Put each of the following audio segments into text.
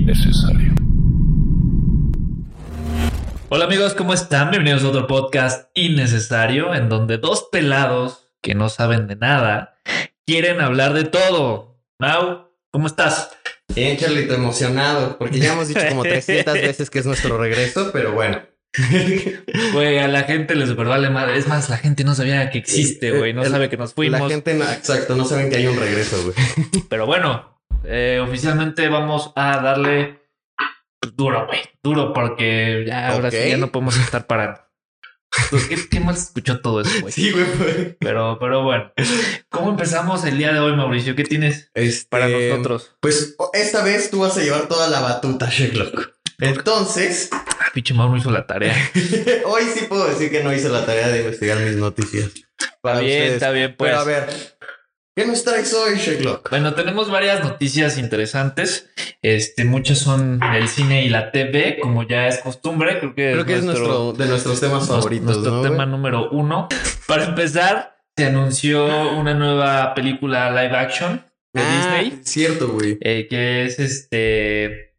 innecesario. Hola amigos, ¿cómo están? Bienvenidos a otro podcast innecesario en donde dos pelados que no saben de nada quieren hablar de todo. Mau, ¿cómo estás? Bien, Charlito, emocionado, porque ya hemos dicho como 300 veces que es nuestro regreso, pero bueno. Güey, a la gente les super vale madre. Es más, la gente no sabía que existe, güey. No El- sabe que nos fuimos. La gente, no, exacto, no saben que hay un regreso, güey. Pero bueno, eh, oficialmente vamos a darle duro, güey. Duro porque ya ahora sí ya no podemos estar parando. ¿Qué, qué mal escuchó todo eso, güey? Sí, güey. pues. Pero, pero bueno. ¿Cómo empezamos el día de hoy, Mauricio? ¿Qué tienes Este, para nosotros? Pues esta vez tú vas a llevar toda la batuta, Sherlock. Entonces, Ah, pinche Mau no hizo la tarea. hoy sí puedo decir que no hice la tarea de investigar mis noticias. Para bien, ustedes. está bien, pues. Pero a ver, ¿qué nos traes hoy, Sherlock? Bueno, tenemos varias noticias interesantes. Este, muchas son del cine y la TV, como ya es costumbre. Creo que, Creo que es nuestro, de nuestros temas nos- favoritos, nuestro ¿no, tema número uno. Para empezar, se anunció una nueva película live action de Ah, Disney, Cierto, güey. eh, que es este.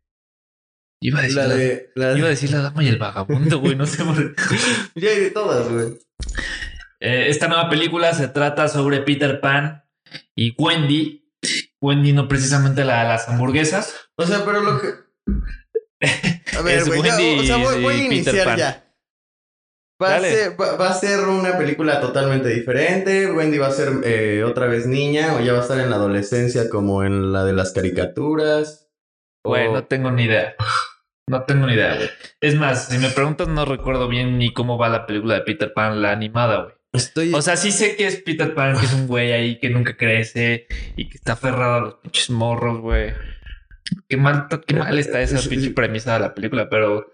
Iba a decir La la, de... La iba a de... decir la dama y el vagabundo, güey. No sé por qué. Ya hay de todas, güey. Eh, esta nueva película se trata sobre Peter Pan y Wendy. Wendy no precisamente la de las hamburguesas. O sea, pero lo que. A ver, Es güey. O sea, voy, voy a iniciar Pan. ya. Va a, ser, va, va a ser una película totalmente diferente. Wendy va a ser eh, otra vez niña o ya va a estar en la adolescencia como en la de las caricaturas. Güey, O- no tengo ni idea. No tengo ni idea, güey. Es más, si me preguntas, no recuerdo bien ni cómo va la película de Peter Pan, la animada, güey. Estoy. O sea, sí sé que es Peter Pan, que es un güey ahí que nunca crece y que está aferrado a los pinches morros, güey. Qué mal, qué mal está esa pinche premisa de la película, pero.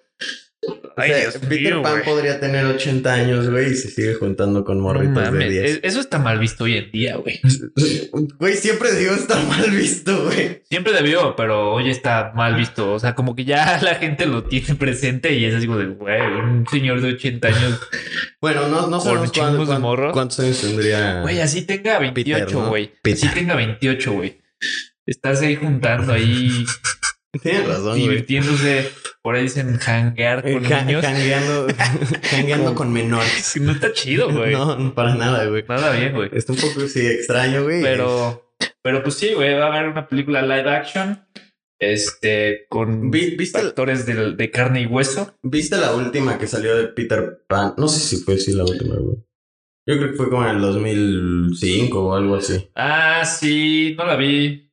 O sea, Peter Pan podría tener 80 años, güey, y se sigue juntando con No morritos de mames, 10. es- Eso está mal visto hoy en día, güey. Güey, siempre digo estar mal visto, güey. Siempre debió, pero hoy está mal visto. O sea, como que ya la gente lo tiene presente y es así como de, güey, un señor de 80 años Bueno, no, no sabemos chingos cuán- de cuán- morros. cuántos años tendría. Güey, así tenga 28, Peter, ¿no? güey. Así tenga 28, güey. Estás ahí juntando ahí, Tienes razón, güey. divirtiéndose. Por ahí dicen hanguear con Ja- niños. Como- con menores. No está chido, güey. No, no, para nada, güey. Nada bien, güey. Está un poco sí extraño, güey. Pero, pero pues sí, güey, va a haber una película live action. Este, con Vi- ¿Viste, actores de, de carne y hueso. ¿Viste la última que salió de Peter Pan? No sé si fue así la última, güey. Yo creo que fue como en el 2005 o algo así. Ah, sí, no la vi.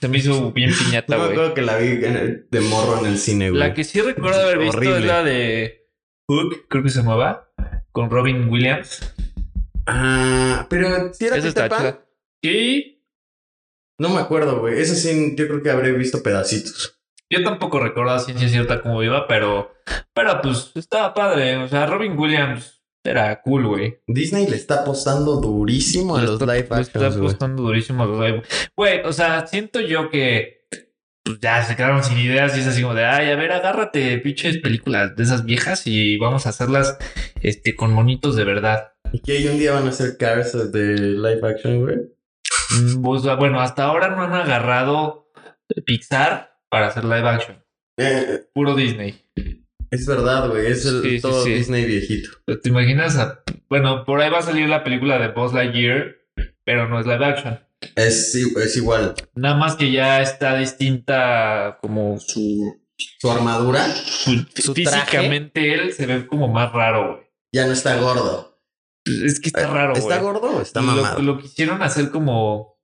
Se me hizo bien piñata, No me güey. acuerdo que la vi de morro en el cine, güey. La que sí recuerdo haber visto Horrible. es la de Hook, creo que se llamaba, con Robin Williams. Ah, pero si era Esa está chida. Sí, No me acuerdo, güey. Ese sí, yo creo que habré visto pedacitos. yo tampoco recuerdo a ciencia cierta cómo iba, pero, pero pues estaba padre. O sea, Robin Williams era cool, güey. Disney le está apostando durísimo a los está- live le está actions, apostando durísimo a los live. Güey, o sea, siento yo que pues ya se quedaron sin ideas y es así como de, ay, a ver, agárrate pinches películas de esas viejas y vamos a hacerlas este, con monitos de verdad. Y que hoy un día van a hacer Cars de live action, güey. Mm, Pues, bueno, hasta ahora no han agarrado Pixar para hacer live action. Eh, Puro Disney. Es verdad, güey. Es el Sí, sí, todo sí. Disney viejito. ¿Te imaginas? a- bueno, por ahí va a salir la película de Buzz Lightyear, pero no es live action. Es, es igual. Nada más que ya está distinta como su... Su armadura su- ¿Su traje? físicamente él se ve como más raro, güey. ya no está gordo. Es que está raro, güey. ¿Está gordo o está Lo- mamado? Lo, quisieron hacer como...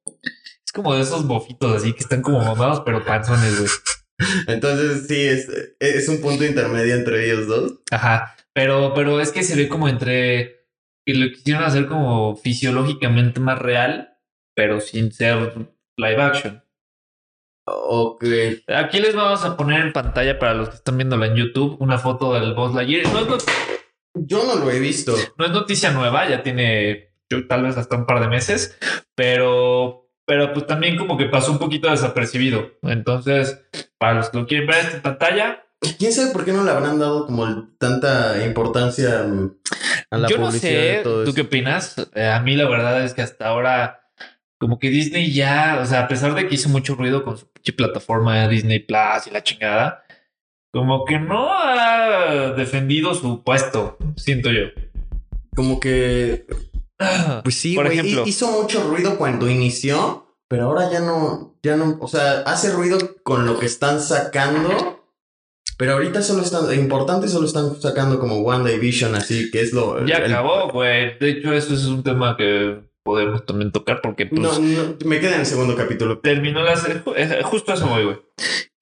Es como de esos bofitos así que están como mamados, pero panzones, güey. Entonces, sí, es, es un punto intermedio entre ellos dos. Ajá, pero, pero es que se ve como entre que lo quisieron hacer como fisiológicamente más real, pero sin ser live action. Ok. Aquí les vamos a poner en pantalla para los que están viéndolo en YouTube una foto del Buzz Lightyear. No es, not- Yo no lo he visto. no es noticia nueva, ya tiene yo, tal vez hasta un par de meses, pero, pero pues también como que pasó un poquito desapercibido. Entonces, para los que lo quieren ver en pantalla, ¿Quién sabe por qué no le habrán dado como tanta importancia mm, a la Yo no sé, ¿tú qué opinas? Eh, a mí la verdad es que hasta ahora como que Disney ya, o sea, a pesar de que hizo mucho ruido con su pinche plataforma Disney Plus y la chingada, como que no ha defendido su puesto, siento yo. Como que. Pues sí, Por ejemplo. Hizo mucho ruido cuando inició, pero ahora ya no. Ya no. O sea, hace ruido con lo que están sacando. Pero ahorita solo están. Importante solo están sacando como One Division, así que es lo. Ya el- acabó, güey. De hecho, eso es un tema que podemos también tocar porque pues, No, no, me queda en el segundo capítulo. terminó la serie. eh, Justo eso voy, güey.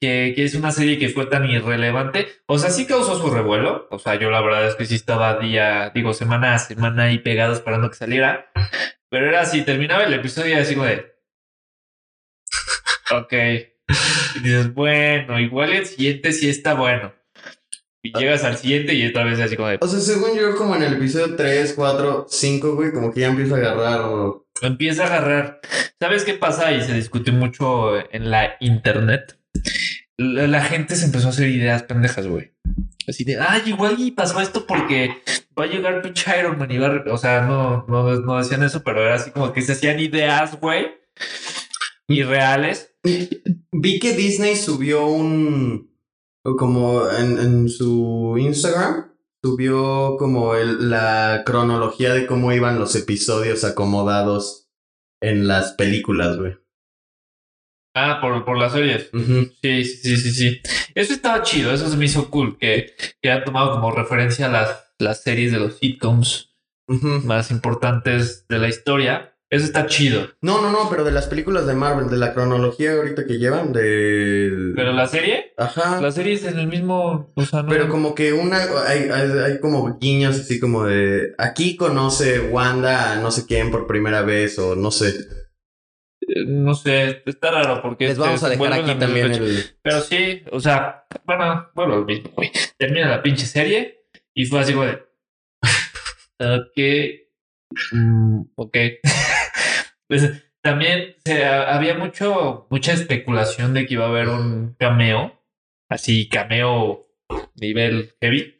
Que, que es una serie que fue tan irrelevante. O sea, sí causó su revuelo. O sea, yo la verdad es que sí estaba día, digo, semana a semana ahí pegado esperando que saliera. Pero era así, terminaba el episodio y así de. Ok. Y dices, bueno, igual el siguiente sí está bueno. Y llegas al siguiente y otra vez así como de. O sea, según yo, como en el episodio 3, 4, 5, güey, como que ya empieza a agarrar. empieza a agarrar. ¿Sabes qué pasa? Y se discutió mucho en la internet. La, la gente se empezó a hacer ideas pendejas, güey. Así de, ay, igual y pasó esto porque va a llegar pinche Iron Man y va a... re-". O sea, no, no, no decían eso, pero era así como que se hacían ideas, güey. Irreales. Vi que Disney subió un. Como en, en su Instagram. Subió como el- la cronología de cómo iban los episodios acomodados en las películas, güey. Ah, por, por las series. Ujú. Sí, sí, sí, sí, sí. Eso estaba chido, eso se me hizo cool, que, que han tomado como referencia las, las series de los sitcoms más importantes de la historia. Eso está chido. No, no, no, pero de las películas de Marvel, de la cronología ahorita que llevan, de. Pero la serie, Ajá. la serie es en el mismo, o sea, no. Pero como que una, hay, hay, hay como guiños así como de, aquí conoce Wanda a no sé quién por primera vez o no sé. Eh, no sé, está raro porque Les vamos a dejar aquí la también el... Pero sí, o sea, bueno, bueno, lo mismo, güey. Termina la pinche serie y fue así, güey. ok. Mm, ok. pues también se, había mucho, mucha especulación de que iba a haber un cameo, así cameo nivel heavy.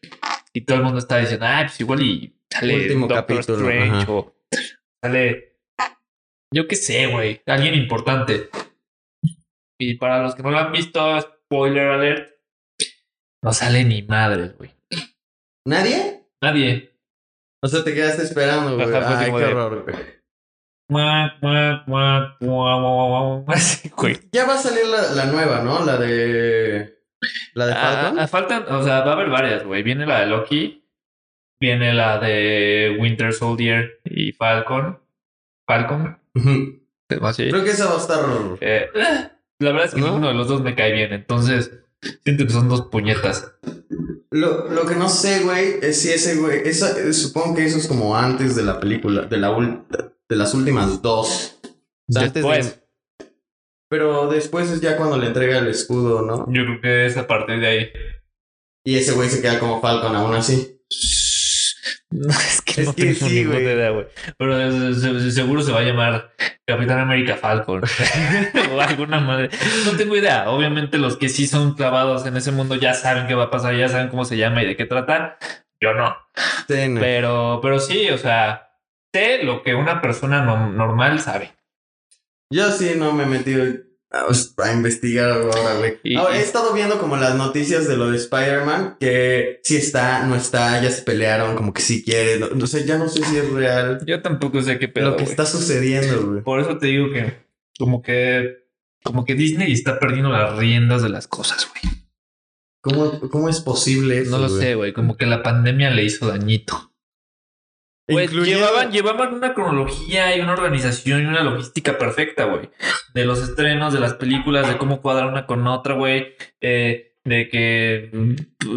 Y todo el mundo estaba diciendo, ah, pues igual y sale Último Doctor capítulo, Strange ajá. o sale, yo qué sé, güey, alguien importante. Y para los que no lo han visto, spoiler alert, no sale ni madres, güey. ¿Nadie? Nadie. O sea, te quedaste esperando, güey. Ay, qué de- horror, güey. Ya va a salir la, la nueva, ¿no? La de... La de Falcon. Ah, ah, faltan, o sea, va a haber varias, güey. Viene la de Loki, viene la de Winter Soldier y Falcon. Falcon. Creo que esa va a estar... Eh, la verdad es que ¿No? ninguno de los dos me cae bien, entonces siento que son dos puñetas. Lo, lo que no sé, güey, es si ese güey... Esa, eh, supongo que eso es como antes de la película, de, la ul- de las últimas dos. O sea, antes de- Después, Pero después es ya cuando le entrega el escudo, ¿no? yo creo que es a partir de ahí. Y ese güey se queda como Falcon aún así. No, es que Es no que tengo sí, ni puta güey. idea, güey. Pero seguro se va a llamar Capitán América Falcon o alguna madre. No tengo idea. Obviamente los que sí son clavados en ese mundo ya saben qué va a pasar, ya saben cómo se llama y de qué trata. Yo no. Sí, no. Pero, pero sí, o sea, sé lo que una persona no- normal sabe. Yo sí no me he metido a, a investigar ahora, güey. Ahora, he estado viendo como las noticias de lo de Spider-Man, que si está, no está, ya se pelearon, como que sí quiere. No, no sé, ya no sé si es real Yo tampoco sé qué pedo. lo que está sucediendo, güey. Por eso te digo que como que como que Disney está perdiendo las riendas de las cosas, güey. ¿Cómo, ¿Cómo es posible eso, No lo sé, güey. Como que la pandemia le hizo dañito. Pues Incluyendo- llevaban, llevaban una cronología y una organización y una logística perfecta, güey. De los estrenos, de las películas, de cómo cuadrar una con otra, güey. Eh, de que mm,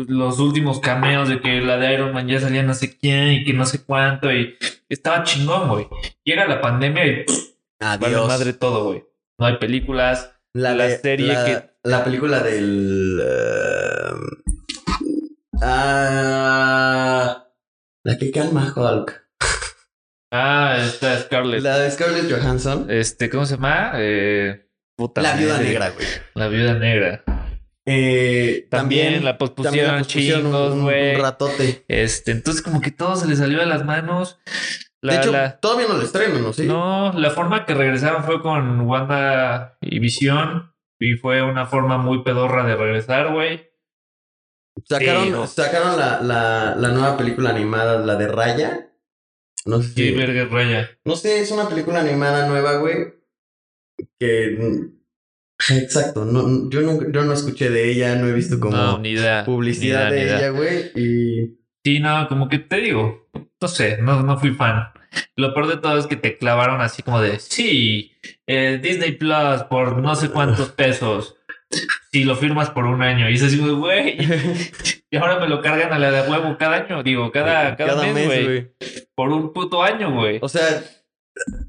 los últimos cameos, de que la de Iron Man ya salía no sé quién y que no sé cuánto. Y estaba chingón, güey. Llega la pandemia y pff, vale Adiós. madre todo, güey. No hay películas. La, la de- serie la- que- La película del... eh, ah, la que calma Hulk. Ah, esta Scarlett. La de Scarlett Johansson. Este, ¿cómo se llama? Eh, puta La viuda madre. negra, güey. La viuda negra. Eh, También, la pospusieron también la pospusieron un- chingos, un- güey. Un ratote. Este, entonces como que todo se le salió de las manos. La, de hecho, la- todavía no lo estrenan, ¿no? ¿Sí? No, la forma que regresaron fue con Wanda y Visión. Y fue una forma muy pedorra de regresar, güey. Sacaron, Sí, sacaron la, la, la nueva película animada, la de Raya. No sé si- verga Raya. No sé, es una película animada nueva, güey. Que. mm, Exacto, no, yo, no, yo no escuché de ella, no he visto como no, ni idea. publicidad ni idea, de ni ella, güey. Y. Sí, no, como que te digo, no sé, no, no fui fan. Lo peor de todo es que te clavaron así como de, sí, eh, Disney Plus por no sé cuántos pesos, si lo firmas por un año. Y es así, güey, y ahora me lo cargan a la de huevo cada año, digo, cada, cada, mes, güey, por un puto año, güey. O sea,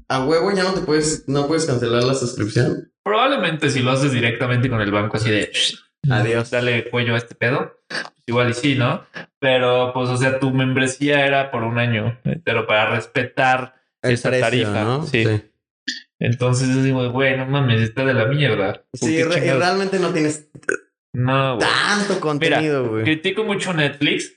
a huevo ya no te puedes, no puedes cancelar la suscripción. Probablemente si lo haces directamente con el banco así de, Adiós. dale cuello a este pedo, igual y sí, ¿no? Pero, pues, o sea, tu membresía era por un año, pero para respetar El esa precio, tarifa, ¿no? sí. Entonces yo digo, güey, no mames, está de la mierda. ¿Por Sí, re- chingados? realmente no tienes No, tanto contenido, güey. Critico mucho Netflix,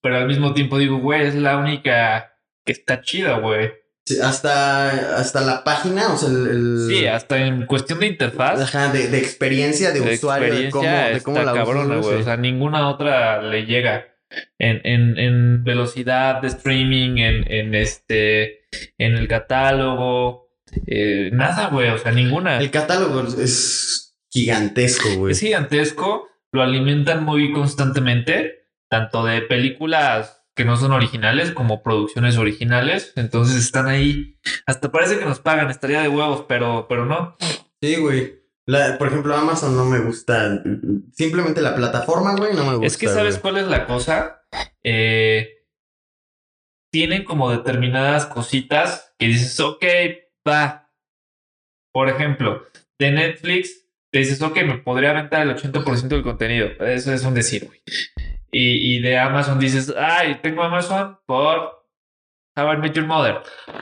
pero al mismo tiempo digo, güey, es la única que está chida, güey. Sí, hasta, hasta la página, o sea, el, el- Sí, hasta en cuestión de interfaz. ajá, de, de experiencia de, de usuario, de cómo, de cómo la cabrona, güey. sí. O sea, ninguna otra le llega en, en, en velocidad de streaming, en, en este, en el catálogo, eh, nada, güey. O sea, ninguna. El catálogo es gigantesco, güey. Es gigantesco, lo alimentan muy constantemente, tanto de películas que no son originales como producciones originales. Entonces están ahí. Hasta parece que nos pagan, estaría de huevos, pero, pero no. Sí, güey. La- por ejemplo, Amazon no me gusta. Simplemente la plataforma, güey, no me gusta. es que sabes güey. cuál es la cosa. Eh, tienen como determinadas cositas que dices, ok, Por ejemplo, de Netflix, te dices, ok, me podría aventar el 80% del contenido. Eso es un decir, güey. Y, y de Amazon dices, ay, tengo Amazon por How I Met Your Mother.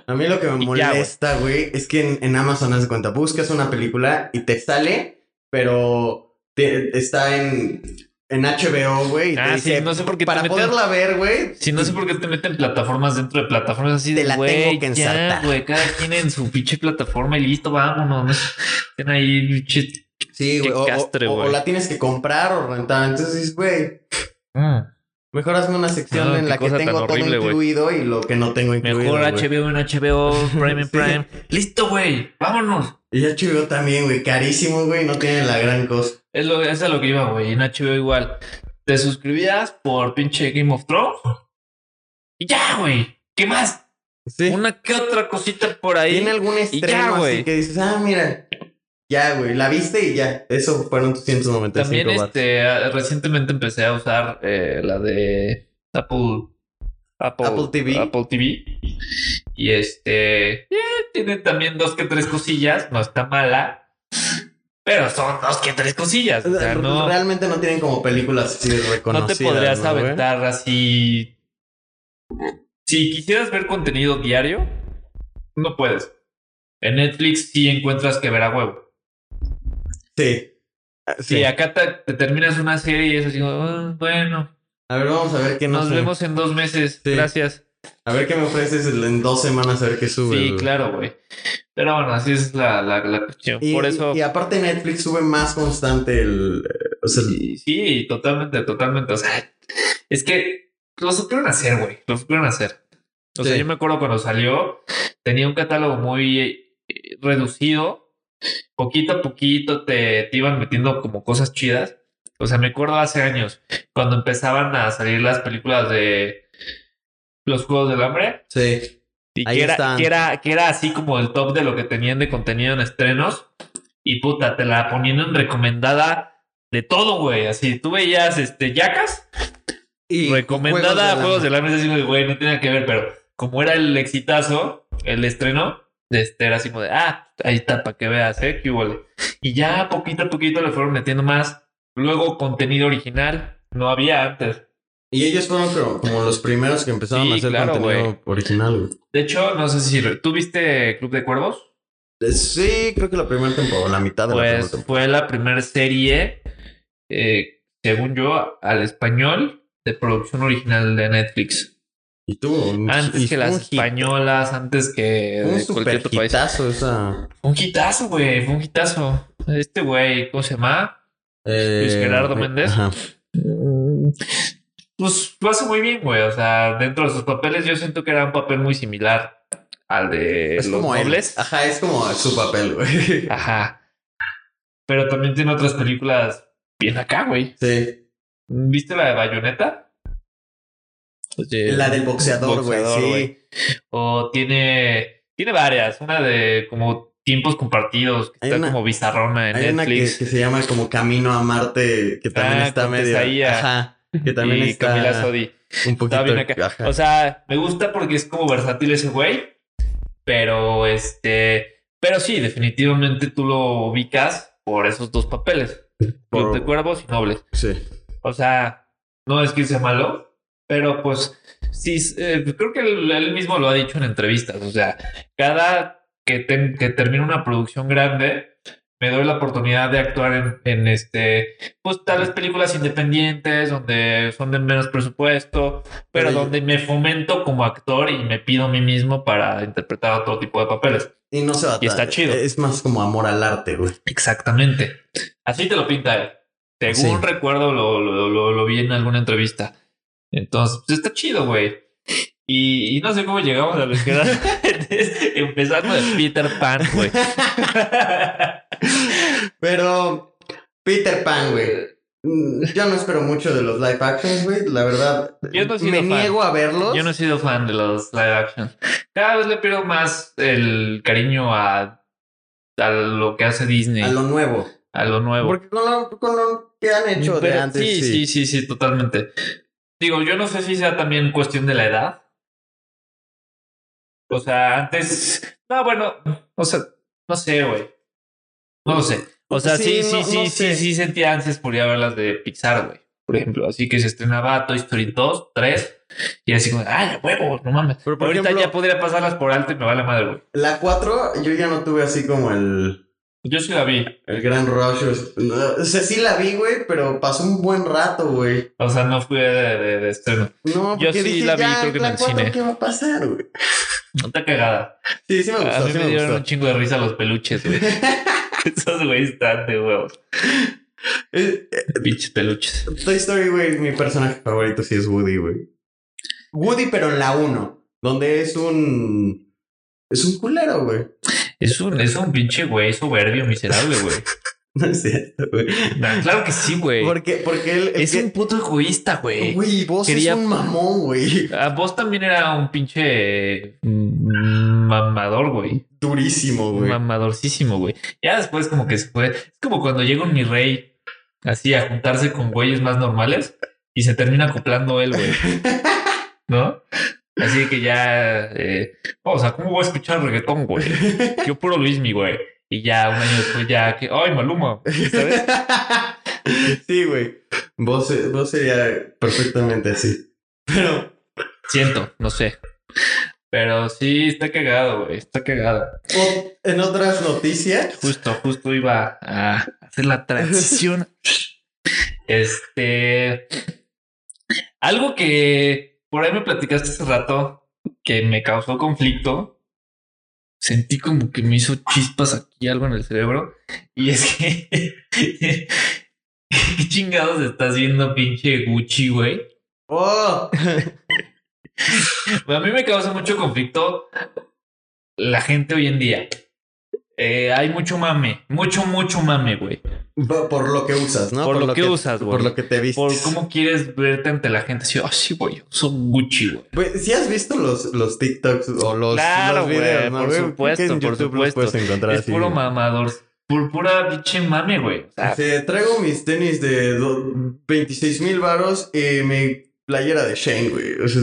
A mí lo que me Y molesta, güey, es que en, en Amazon, haz de cuenta, buscas una película y te sale, pero te- está en, en HBO, güey. te Ah, dice, sí, no sé por qué te Para meten- poderla ver, güey. Si no sé por qué te meten plataformas dentro de plataformas así de Te la tengo que ensartar. güey, cada quien en su pinche plataforma y listo, vámonos. no Estén ahí, pinche. Sí, güey. O, o- castre, o- o güey. la tienes que comprar o rentar. Entonces güey, Mm. mejor hazme una sección No, en la que tengo todo horrible, incluido y lo que no tengo incluido. Mejor. HBO en HBO, Prime en Sí. Prime. Listo, güey, vámonos. Y HBO también, güey, carísimo, güey, no tiene la gran cosa. Es, lo, es a lo que iba, güey. En HBO igual. Te suscribías por pinche Game of Thrones. Y ya, güey. ¿Qué más? Sí. Una que otra cosita por ahí. Tiene algún estreno güey. que dices, ah, mira, ya, güey, la viste y ya. Eso fueron tus 195 También watts. este, ah, recientemente empecé a usar eh, la de Apple, Apple, Apple TV. Apple TV. Y este eh, tiene también dos que tres cosillas. No está mala. Pero son dos que tres cosillas. O sea, no, Realmente no tienen como películas así no te reconocidas. podrías ¿no, güey? aventar así. Si quisieras ver contenido diario, no puedes. En Netflix sí encuentras que ver a huevo. Sí. Ah, Sí, Sí. acá te, te terminas una serie y eso así, "Ah, bueno, A ver, vamos a ver qué nos, nos vemos en dos meses. Sí. Gracias. A ver qué me ofreces en dos semanas a ver qué sube. Sí, claro, güey. Pero bueno, así es la, la, la cuestión. Y, Por eso. y, aparte Netflix sube más constante el... eh, O sea, el- Sí, sí, totalmente, totalmente. O sea, es que lo supieron hacer, güey. Lo supieron hacer. O sea, yo me acuerdo cuando salió, tenía un catálogo muy eh, reducido. Poquito a poquito te, te iban metiendo como cosas chidas. O sea, me acuerdo hace años, cuando empezaban a salir las películas de los Juegos del Hambre. sí. Y Ahí que era, están. que, era, que era así como el top de lo que tenían de contenido en estrenos. Y puta, te la ponían en recomendada de todo, güey. Así, tú veías este Yacas, Y recomendada Juegos de del Hambre, así, güey, no tenía que ver, pero como era el exitazo, el estreno, este era así como de, ah, ahí está, para que veas, eh, qué huele. Y ya poquito a poquito le fueron metiendo más. Luego contenido original, no había antes. Y ellos fueron como, como los primeros que empezaron Sí, a hacer claro, contenido original. güey. De hecho, no sé si tú viste Club de Cuervos. Eh, Sí, creo que la primera temporada, la mitad de la primera Pues temporada. fue la primera serie, eh, según yo, al español de producción original de Netflix. Y tuvo un, Antes y que las hit- españolas, antes que Un de super cualquier otro país. hitazo esa. Un hitazo, güey. Fue un hitazo. Este güey, ¿cómo se llama? eh, Luis Gerardo eh, Méndez. ajá. Pues lo hace muy bien, güey. O sea, dentro de sus papeles, yo siento que era un papel muy similar al de Es los como él. nobles. Ajá, es como su papel, güey. Ajá. Pero también tiene otras películas bien acá, güey. Sí. ¿Viste la de Bayonetta? La del boxeador, güey. Sí. O tiene. Tiene varias. Una de como tiempos compartidos. Que Hay está una- como bizarrona en Hay una que, se llama como Camino a Marte, que también Ah, está medio. Ajá. Que también y está Camila Sodi. un poquito. Bien acá. O sea, me gusta porque es como versátil ese güey. Pero este. Pero sí, definitivamente tú lo ubicas por esos dos papeles. Por de cuervos y nobles. sí. O sea, no es que sea malo, pero pues sí, eh, creo que él, él mismo lo ha dicho en entrevistas. O sea, cada que, que termina una producción grande, me doy la oportunidad de actuar en, en este, pues tal vez películas independientes, donde son de menos presupuesto, pero Pero yo- donde me fomento como actor y me pido a mí mismo para interpretar otro tipo de papeles. Y no se va Y está chido. Es más como amor al arte, güey. Exactamente. Así te lo pinta él. Según Sí. recuerdo, lo, lo, lo, lo vi en alguna entrevista. Entonces, pues está chido, güey. Y, y no sé cómo llegamos a lo que empezando de Peter Pan, güey. Pero Peter Pan, güey. Yo no espero mucho de los live actions, güey. La verdad, Yo no he sido me fan. niego a verlos. Yo no he sido fan de los live action. Cada vez le pierdo más el cariño a, a lo que hace Disney, a lo nuevo. a lo nuevo. Porque con lo, con lo que han hecho de antes, sí, sí, sí, sí, totalmente. Digo, yo no sé si sea también cuestión de la edad. O sea, antes. No, bueno, o sea, no sé, güey. No lo sé. O sea, sí, Sí, sí, no- sí, no sí, sé. sí, sentía antes por ir a ver las de Pixar, güey. Por ejemplo, así que se estrenaba Toy Story 2, 3, y así como, ay, huevo, no mames. Pero, por Ahorita ejemplo- ya podría pasarlas por alto y me vale madre, güey. La 4, yo ya no tuve así como el, Yo sí la vi. el gran rush. O sea, sí la vi, güey, pero pasó un buen rato, güey. O sea, no fui de, de- de estreno. No, Yo sí dije, la vi, ya, creo que en el cuatro, cine. ¿Qué va a pasar, güey? No te cagada. Sí, sí me gustó, A mí sí me me dieron un chingo de risa los peluches, güey. Esos güeyes están de huevos. Eh, eh, Pinches peluches. Toy Story, güey, mi personaje favorito sí es Woody, güey. Woody, pero en la 1, donde es un... Es un culero, güey. Es un, es un pinche güey soberbio, miserable, güey. No es cierto, güey. Claro que sí, güey. Porque, porque él... Es que- un puto egoísta, güey. Güey, vos Quería- es un mamón, güey. A vos también era un pinche mm, mamador, güey. Durísimo, güey. Mamadorcísimo, güey. Ya después como que se fue. Es como cuando llega un mi rey así a juntarse con güeyes más normales y se termina acoplando él, güey. ¿No? Así que ya... Eh, o sea, ¿cómo voy a escuchar reggaetón, güey? Yo puro Luismi, güey. Y ya un año después ya que... ¡Ay, Maluma! ¿Sabes? sí, güey. Vos, vos sería perfectamente así. Pero... Siento, no sé. Pero sí, está cagado, güey. Está cagado. o- en otras noticias... Justo, justo iba a hacer la transición. Este. Algo que por ahí me platicaste hace rato que me causó conflicto. Sentí como que me hizo chispas aquí algo en el cerebro. Y es que. ¿Qué chingados está haciendo pinche Gucci, güey? ¡Oh! A mí me causa mucho conflicto la gente hoy en día. Eh, hay mucho mame, mucho, mucho mame, güey. Por por lo que usas, ¿no? Por lo que usas, güey. Por lo que te vistes. Por cómo quieres verte ante la gente. Así, oh, sí, güey, son Gucci, güey. ¿sí has visto los, los TikToks o los, Claro, los güey, videos, no, por supuesto, Que en por los supuesto. puedes encontrar Es así, puro güey. mamador. Por pura pinche mame, güey. O sea, Sí, traigo mis tenis de do- 26 mil varos y mi playera de Shane, güey. O sea,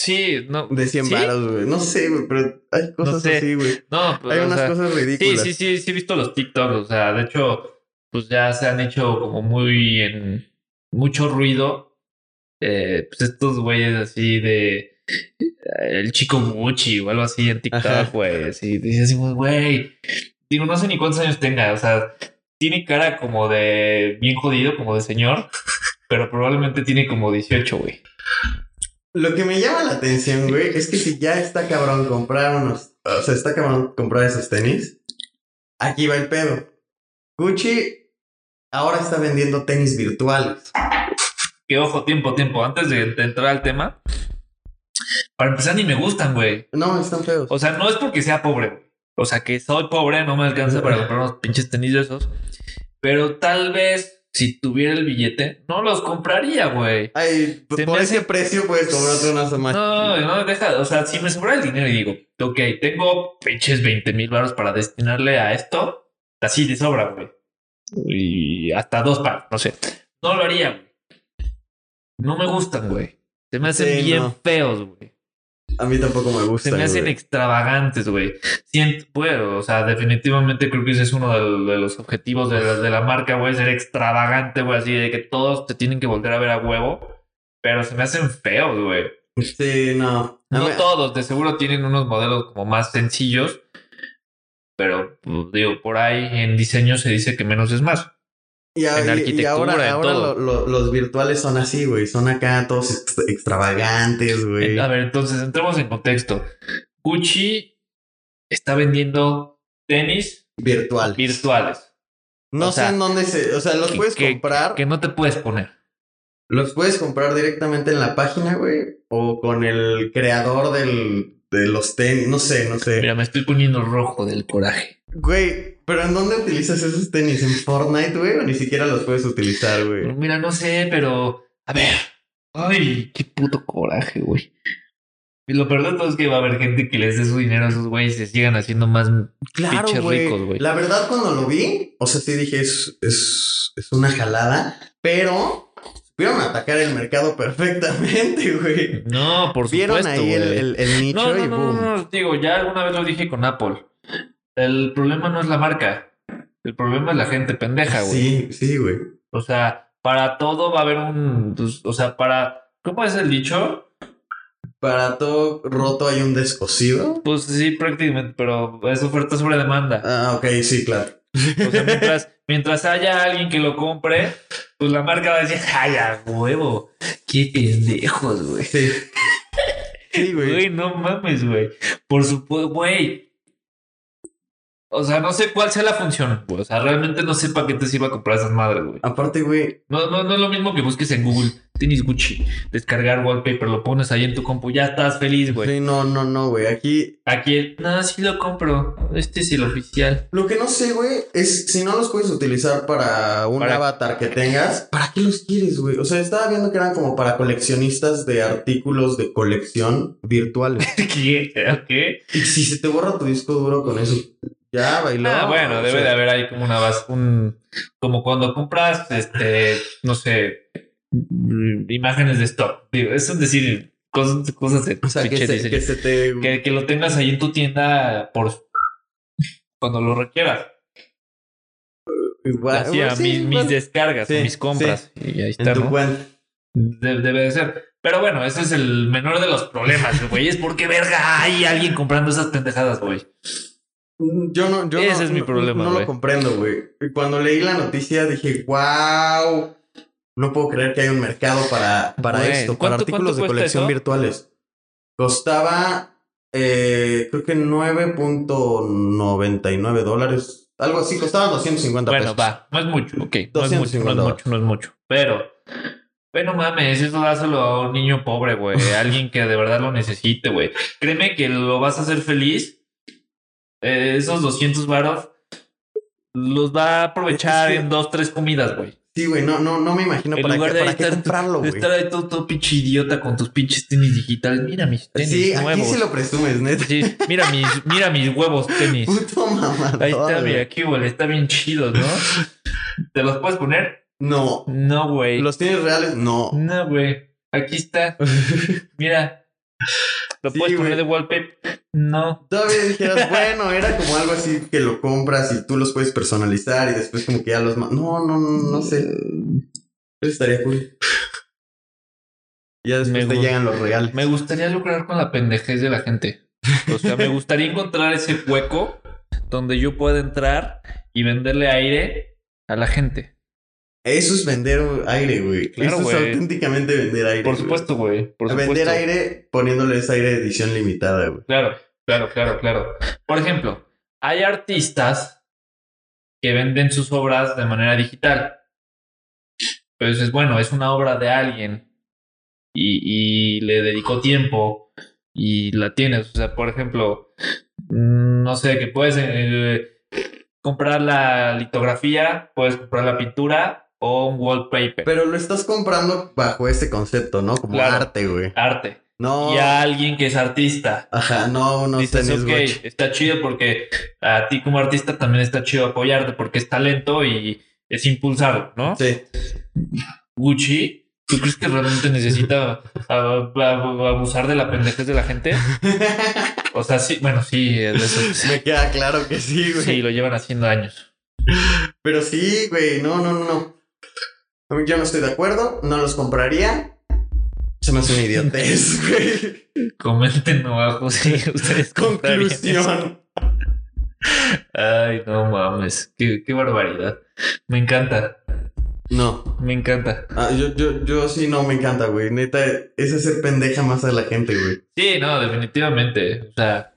sí, no. de 100 ¿Sí? güey. No sé, güey, pero hay cosas sé. así, güey. No, pues, Hay unas sea, cosas Sí, ridículas. sí, sí, sí he visto los TikToks. O sea, de hecho, pues ya se han hecho como muy en mucho ruido. Eh, pues estos güeyes así de el chico Gucci o algo así en. TikTok, güey. Así dices así, güey. Digo, no sé ni cuántos años tenga. O sea, tiene cara como de bien jodido, como de señor, pero probablemente tiene como 18, güey. Lo que me llama la atención, güey, es que si ya está cabrón comprar unos, o sea, está cabrón comprar esos tenis, aquí va el pedo. Gucci ahora está vendiendo tenis virtuales. Que ojo, tiempo, tiempo. Antes de, de entrar al tema, para empezar, ni me gustan, güey. No, están feos. O sea, no es porque sea pobre. O sea, que soy pobre, no me alcanza para comprar unos pinches tenis de esos. Pero tal vez, si tuviera el billete, no los compraría, güey. Ay, Se por ese hace- precio puedes comprarte unas más. No, no, deja. O sea, si me sobra el dinero y digo, ok, tengo pinches 20 mil baros para destinarle a esto, así de sobra, güey. Y hasta dos pares, no sé. No lo haría, güey. No me gustan, güey. Se me hacen Sí, bien no. feos, güey. A mí tampoco me gusta. Se me hacen extravagantes, güey. Siento, bueno, o sea, definitivamente creo que ese es uno de, de los objetivos de la, de la marca, güey, ser extravagante, güey, así de que todos te tienen que volver a ver a huevo. Pero se me hacen feos, güey. Sí, no. No mí- todos, de seguro tienen unos modelos como más sencillos. Pero, pues, digo, por ahí en diseño se dice que menos es más. Y, a- en y arquitectura, ahora, en ahora todo. lo- lo- los virtuales son así, güey. Son acá todos ext- extravagantes, güey. A ver, entonces entremos en contexto. Gucci está vendiendo tenis Virtual. virtuales. No o sé sea, en dónde se. O sea, los que- puedes que- comprar. Que no te puedes poner. Los puedes comprar directamente en la página, güey. O con el creador del, de los tenis. No sé, no sé. Mira, me estoy poniendo rojo del coraje. Güey, ¿pero en dónde utilizas esos tenis? ¿En Fortnite, güey? O ni siquiera los puedes utilizar, güey. Mira, no sé, pero. A ver. Ay, qué puto coraje, güey. Y lo peor de todo es que va a haber gente que les dé su dinero a esos güeyes y se sigan haciendo más. Claro, Pinches güey. ricos, güey. La verdad, cuando lo vi, o sea, sí dije, es, es, es una jalada, pero supieron atacar el mercado perfectamente, güey. No, por Vieron supuesto. ahí el, güey. el- el nicho No, no, y no, boom. no, no, digo, ya alguna vez lo dije con Apple. El problema no es la marca. El problema es la gente pendeja, güey. Sí, sí, güey. O sea, para todo va a haber un. pues, o sea, para. ¿Cómo es el dicho? Para todo roto hay un descosido. Pues sí, prácticamente, pero es oferta sobre demanda. Ah, ok, sí, claro. O sea, mientras, mientras haya alguien que lo compre, pues la marca va a decir, ¡ay, a huevo! ¡Qué pendejos, güey! Sí. Sí, güey. Güey, no mames, güey. Por supuesto, güey. O sea, no sé cuál sea la función, güey. O sea, realmente no sé para qué te sirva comprar esas madres, güey. Aparte, güey, No, no, no es lo mismo que busques en Google. Tenis Gucci. Descargar wallpaper, lo pones ahí en tu compu. Ya estás feliz, güey. sí, no, no, no, güey. Aquí Aquí, no, sí lo compro. Este es el oficial. Lo que no sé, güey, es si no los puedes utilizar para un Para- avatar que tengas, ¿para qué los quieres, güey? O sea, estaba viendo que eran como para coleccionistas de artículos de colección virtuales. ¿Qué? ¿Qué? y si se te borra tu disco duro con eso, ya bailó. Ah, bueno, debe sea, de haber ahí como una base, un, como cuando compras, este, no sé, imágenes de stock. Digo, eso es decir, cosas, cosas de O sea, que pinche se, diseño. que se te. que, que lo tengas ahí en tu tienda por cuando lo requieras. igual- Así a pues sí, mis, descargas Sí, o mis compras. Y ahí está, ¿no? De- debe de ser. Pero bueno, ese es el menor de los problemas, güey. Es porque verga hay alguien comprando esas pendejadas, güey. Yo no, yo Ese no- es mi no- problema, No, güey. lo comprendo, güey. Y Cuando leí la noticia dije, wow. No puedo creer que hay un mercado para, para esto, para ¿cuánto- artículos de colección eso? virtuales. Costaba, eh, creo que 9.99 dólares. Algo así, costaba 250 Bueno, pesos. va, no es mucho, ok. No es mucho, no es 250 mucho, no es mucho. Pero, bueno, mames, eso dáselo a un niño pobre, güey. Alguien que de verdad lo necesite, güey. Créeme que lo vas a hacer feliz. Eh, esos 200 varos los va a aprovechar Es que- en dos, tres comidas, güey. Sí, güey, no, no, no me imagino En para lugar qué, de para qué comprarlo, güey. estar ahí todo, todo pinche idiota con tus pinches tenis digitales. Mira mis tenis Sí, aquí nuevos. sí lo presumes, neta. Sí, mira mis, mira mis huevos tenis. Puto mamador. Ahí está, güey. aquí, güey, está bien chido, ¿no? ¿Te los puedes poner? No. No, güey. ¿Los tienes reales? No. No, güey. Aquí está. Mira. ¿Lo Sí, puedes poner de wallpaper? No. Todavía dijeras, bueno, era como algo así que lo compras y tú los puedes personalizar y después como que ya los... No, no, no, no sé. Eso estaría cool. Ya después Me te llegan los reales. Me gustaría lucrar con la pendejez de la gente. O sea, me gustaría encontrar ese hueco donde yo pueda entrar y venderle aire a la gente. Eso es vender aire, güey. Claro, Eso es güey. auténticamente vender aire. Por supuesto, güey. Por supuesto. Vender aire poniéndole ese aire de edición limitada, güey. Claro, claro, claro, claro. Por ejemplo, hay artistas que venden sus obras de manera digital. Pero dices, bueno, es una obra de alguien y, y le dedicó tiempo y la tienes. O sea, por ejemplo, mm, no sé, que puedes eh, comprar la litografía, puedes comprar la pintura o un wallpaper. Pero lo estás comprando bajo ese concepto, ¿no? Como Claro. arte, güey. arte. No. Y a alguien que es artista. Ajá, no, no Dices, tenés ok, Gucci. está chido porque a ti como artista también está chido apoyarte porque es talento y es impulsarlo, ¿no? Sí. Gucci, ¿tú crees que realmente necesita abusar de la pendejez de la gente? O sea, sí, bueno, sí, eso- Me queda claro que sí, güey. sí, lo llevan haciendo años. Pero sí, güey, no, no, no, no. Yo no estoy de acuerdo, no los compraría. Se me hace una idiotez, güey. Comenten abajo si ustedes. Conclusión. Ay, no mames, qué, qué barbaridad. Me encanta, No. me encanta. Ah, yo, yo, yo sí no me encanta, güey. Neta, es hacer pendeja más a la gente, güey. Sí, no, definitivamente. O sea,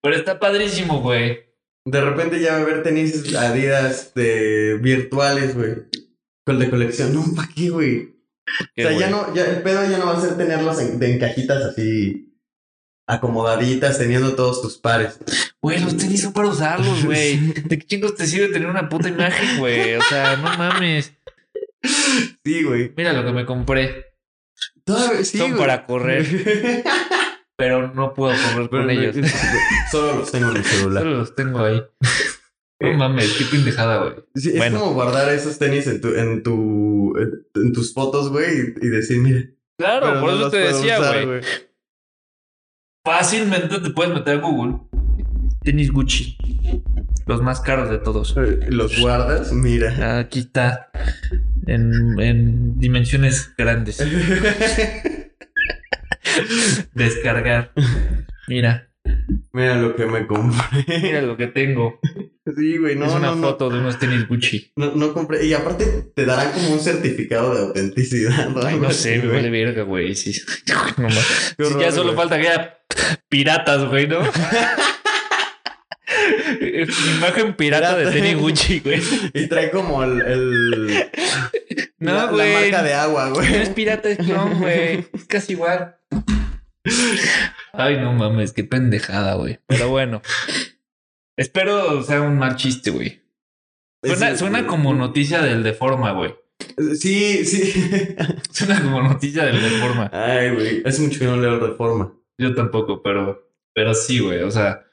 pero está padrísimo, güey. De repente ya va a haber tenis Adidas de virtuales, güey. Con de colección. No, ¿para qué, güey? Qué o sea, ya no, ya el pedo ya no va a ser tenerlos en, de en cajitas así acomodaditas, teniendo todos tus pares. Güey, los tenis son para usarlos, güey. ¿De qué chingos te sirve tener una puta imagen, güey? O sea, no mames. Sí, güey. Mira lo que me compré. Todavía, sí, Son para correr, pero no puedo correr Pero con ellos. Solo los tengo en el celular. Solo los tengo ahí. No mames, qué pendejada, güey. Sí, es Bueno. como guardar esos tenis en tu, en tu, en tus fotos, güey, y, decir, mira. Claro, por no eso te decía, güey. Fácilmente te puedes meter a Google. Tenis Gucci. Los más caros de todos. Los guardas, mira. Aquí está. En, en dimensiones grandes. Descargar. Mira, mira lo que me compré. mira lo que tengo. Sí, güey, no, es una no, no. foto de unos tenis Gucci. No, no compré. Y aparte te darán como un certificado de autenticidad. ¿no? Ay, no sé, me vale verga, güey. Sí. No más. Sí, horror, ya solo güey. falta que haya piratas, güey, ¿no? Imagen pirata de tenis Gucci, güey. Y trae como el. el No, la, la güey. marca de agua, No güey. es pirata, es clon, güey. Es casi igual. Ay, no mames, qué pendejada, güey. Pero bueno. Espero sea un mal chiste, güey. Suena, Es- suena como noticia del Deforma, güey. Sí, sí. Suena como noticia del Deforma. Ay, güey. Hace mucho que no leo Reforma. Yo tampoco, pero, pero sí, güey. O sea,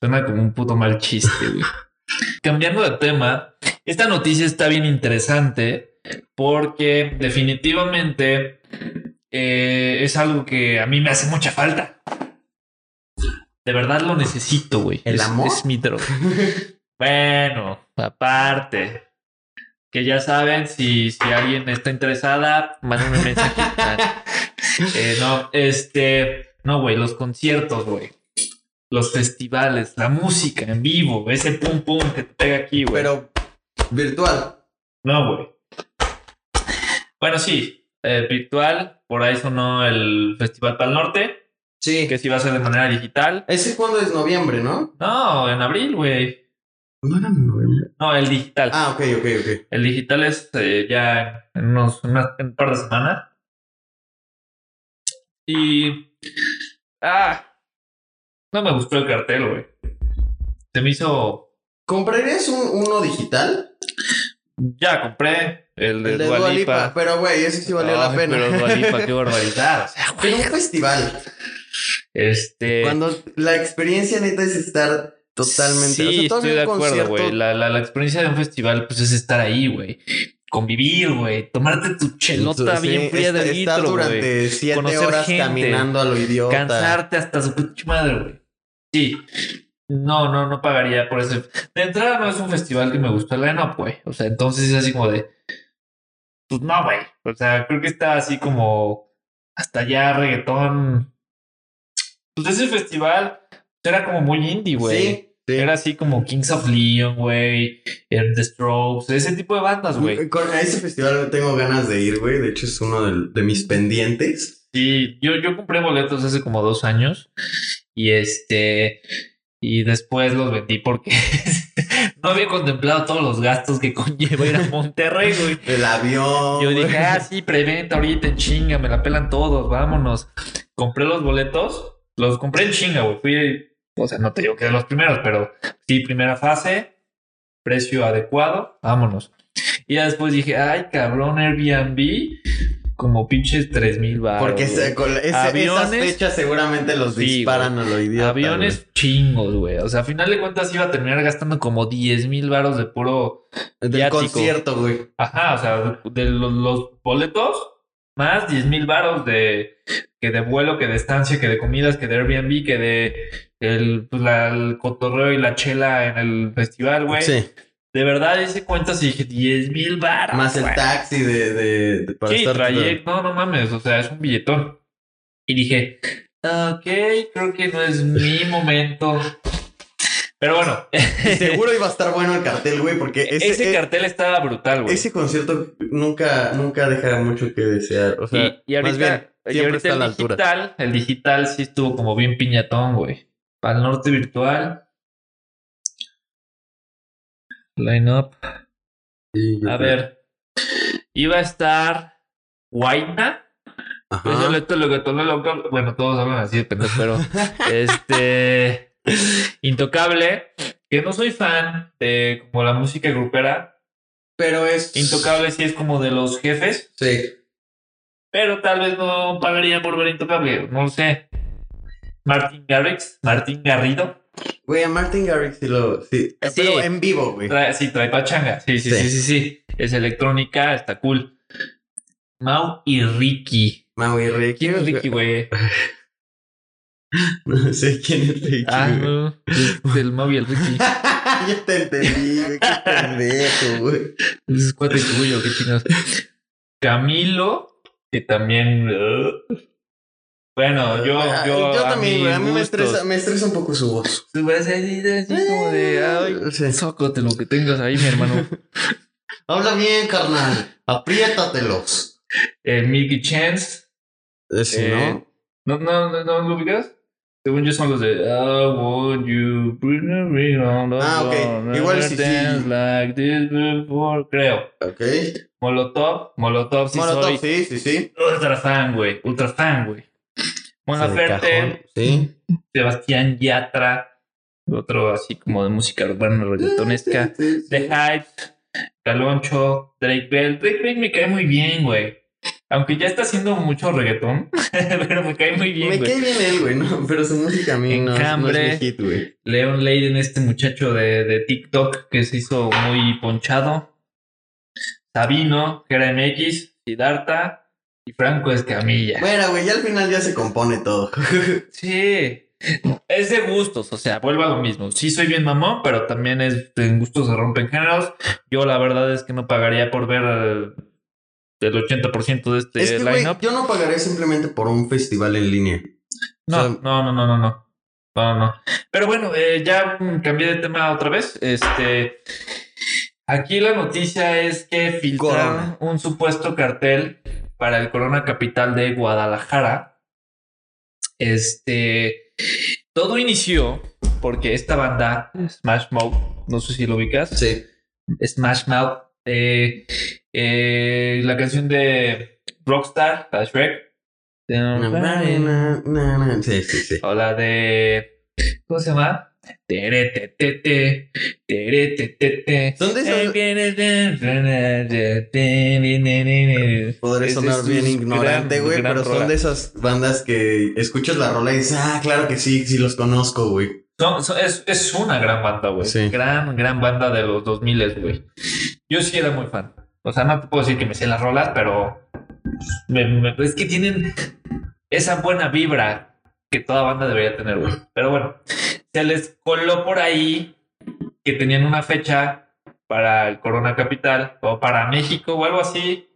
suena como un puto mal chiste, güey. Cambiando de tema, esta noticia está bien interesante porque definitivamente eh, es algo que a mí me hace mucha falta. De verdad lo necesito, güey. ¿El Es- amor? Es mi droga. Bueno, aparte. Que ya saben, si, si alguien está interesada, mándenme un mensajito. Eh, no, este. No, güey, los conciertos, güey. Los festivales, la música en vivo, ese pum pum que te pega aquí, güey. Pero virtual. No, güey. Bueno, sí, eh, virtual. Por ahí sonó el Festival Pal Norte, Sí. que sí va a ser de manera digital. Ese cuando es noviembre, ¿no? No, en abril, güey. No era en noviembre. No, el digital. Ah, ok, ok, ok. El digital es eh, ya en, unos, unas- en un par de semanas. Y. Ah. No me gustó el cartel, güey. Se me hizo. ¿Comprarías un, uno digital? Ya compré el de, El de Dua Dua Lipa. Lipa. Pero, güey, ese sí valió la pena. Pero Dua Lipa, qué barbaridad. O sea, Pero un festival. este. Cuando la experiencia neta es estar totalmente. Sí, o sea, todo estoy de acuerdo, concierto- güey. La, la, la experiencia de un festival, pues es estar ahí, güey. Convivir, güey. Tomarte tu chelota Sí, bien fría de estar litro, güey. durante siete Conocer horas gente. caminando a lo idiota. Cansarte hasta su puta madre, güey. Sí. No, no, no pagaría por ese. De entrada no es un festival que me gustó el line güey. O sea, entonces es así como de. Pues no, güey. O sea, creo que está así como. Hasta ya reggaetón. Pues ese festival era como muy indie, güey. Sí. Sí. Era así como Kings of Leon, güey, The Strokes, ese tipo de bandas, güey. Con- A ese festival tengo ganas de ir, güey. De hecho, es uno de, de mis pendientes. Sí, yo, yo compré boletos hace como dos años y este, y después los vendí porque no había contemplado todos los gastos que conlleva ir a Monterrey, güey. El avión. Yo dije, ah, sí, preventa ahorita en chinga, me la pelan todos, vámonos. Compré los boletos, los compré en chinga, güey. Fui, o sea, no te digo que de los primeros, pero sí, primera fase, precio adecuado, vámonos. Y ya después dije, ay, cabrón, Airbnb, como pinches tres mil baros. Porque ese- con ese- esas fechas seguramente los Sí, disparan a lo idiota. Aviones chingos, güey. O sea, a final de cuentas iba a terminar gastando como 10 mil baros de puro. Del viático. concierto, güey. Ajá, o sea, de, los, los boletos, más 10 mil varos de que de vuelo, que de estancia, que de comidas, que de Airbnb, que de el, pues, la- el cotorreo y la chela en el festival, güey. Sí. De verdad hice cuentas y dije 10 mil varos. Más el güey. taxi de, de, de- para Sí, estar trayecto, no, no mames, o sea, es un billetón. Y dije, ok, creo que no es mi momento. Pero bueno, Seguro iba a estar bueno el cartel, güey, porque ese, ese, e- cartel estaba brutal, güey. ese concierto nunca, nunca deja mucho que desear. O sea, y, y ahorita, más bien, y siempre ahorita está a la altura. el digital sí estuvo como bien piñatón, güey. Para el norte virtual. Line up. Sí, A creo. ver. Iba a estar Guaina. Pues yo lo que todo lo Bueno, todos hablan así de pendejo, pero este. Intocable. Que no soy fan de como la música grupera. Pero es. Intocable sí es como de los jefes. Sí. Pero tal vez no pagaría por ver Intocable. No lo sé. Martin Garrix. Martín Garrido. Güey, a Martin Garrix sí lo. Sí. Sí. Pero en vivo, güey. Trae, sí, trae pachanga. Sí, sí, Sí. sí, sí, sí. Es electrónica, está cool. Mau y Ricky. Mau y Ricky. ¿Quién es Ricky, güey? No sé quién es Ricky. Ah, güey. no. Es del Mau y el Ricky. ya te entendí, güey. Qué pendejo, güey. Es cuate tuyo, qué chingados. Camilo, que también. uh, bueno, yo, yo, a también, güey. A mí me estresa, me estresa un poco su voz. Su voz así, así como de. Ay, Sí. lo que tengas ahí, mi hermano. Habla bien, carnal. Apriétatelos. Eh, Milky Chance. Eh, si Eh, no. ¿No, no, no, no lo ubicas? Según yo son los de I want you bring a ring on the Ah, ok. floor, Igual never sí, sí. like this before, creo. Ok. Molotov, Molotov sí Molotov, soy sí, sí, sí. ultra fan, güey, ultra fan, güey. Laferte, cajón, Sí. Sebastián Yatra, otro así como de música urbana reggaetonesca. Sí, sí, The. Hype, Caloncho, Drake Bell. Drake Bell me cae muy bien, güey. Aunque ya está haciendo mucho reggaetón, pero me cae muy bien, Me güey. cae bien él, güey, no, pero su música a mí no, es- no Enjambre. es mi hit, güey. Leon Leiden, este muchacho de, de TikTok que se hizo muy ponchado. Sabino, Gera MX, Siddhartha y Franco Escamilla. Bueno, güey, ya al final ya se compone todo. Sí. Es de gustos, o sea, vuelvo a lo mismo. Sí soy bien mamón, pero también es en gustos se rompen géneros. Yo la verdad es que no pagaría por ver el 80% de este es que, yo no pagaré simplemente por un festival en línea. No, o sea- no, no, no, no, no. No, no. Pero bueno, eh, ya cambié de tema otra vez. Este. Aquí la noticia es que filtraron un supuesto cartel para el Corona Capital de Guadalajara. Este. Todo inició porque esta banda, Smash Mouth, no sé si lo ubicas. Sí. Smash Mouth. eh, eh, la canción de Rockstar, la Shrek. Sí, sí, sí. O la de. ¿Cómo se llama? Teretetete. Son Podré sonar bien ignorante, güey, pero son de esas bandas que escuchas la rola y dices, ah, claro que sí, sí los conozco, güey. Es, es una gran banda, güey. Sí. Gran, gran banda de los 2000, güey. Yo sí era muy fan. O sea, no te puedo decir que me sé las rolas, pero me- me- es que tienen esa buena vibra que toda banda debería tener, güey. Pero bueno, se les coló por ahí que tenían una fecha para el Corona Capital o para México o algo así.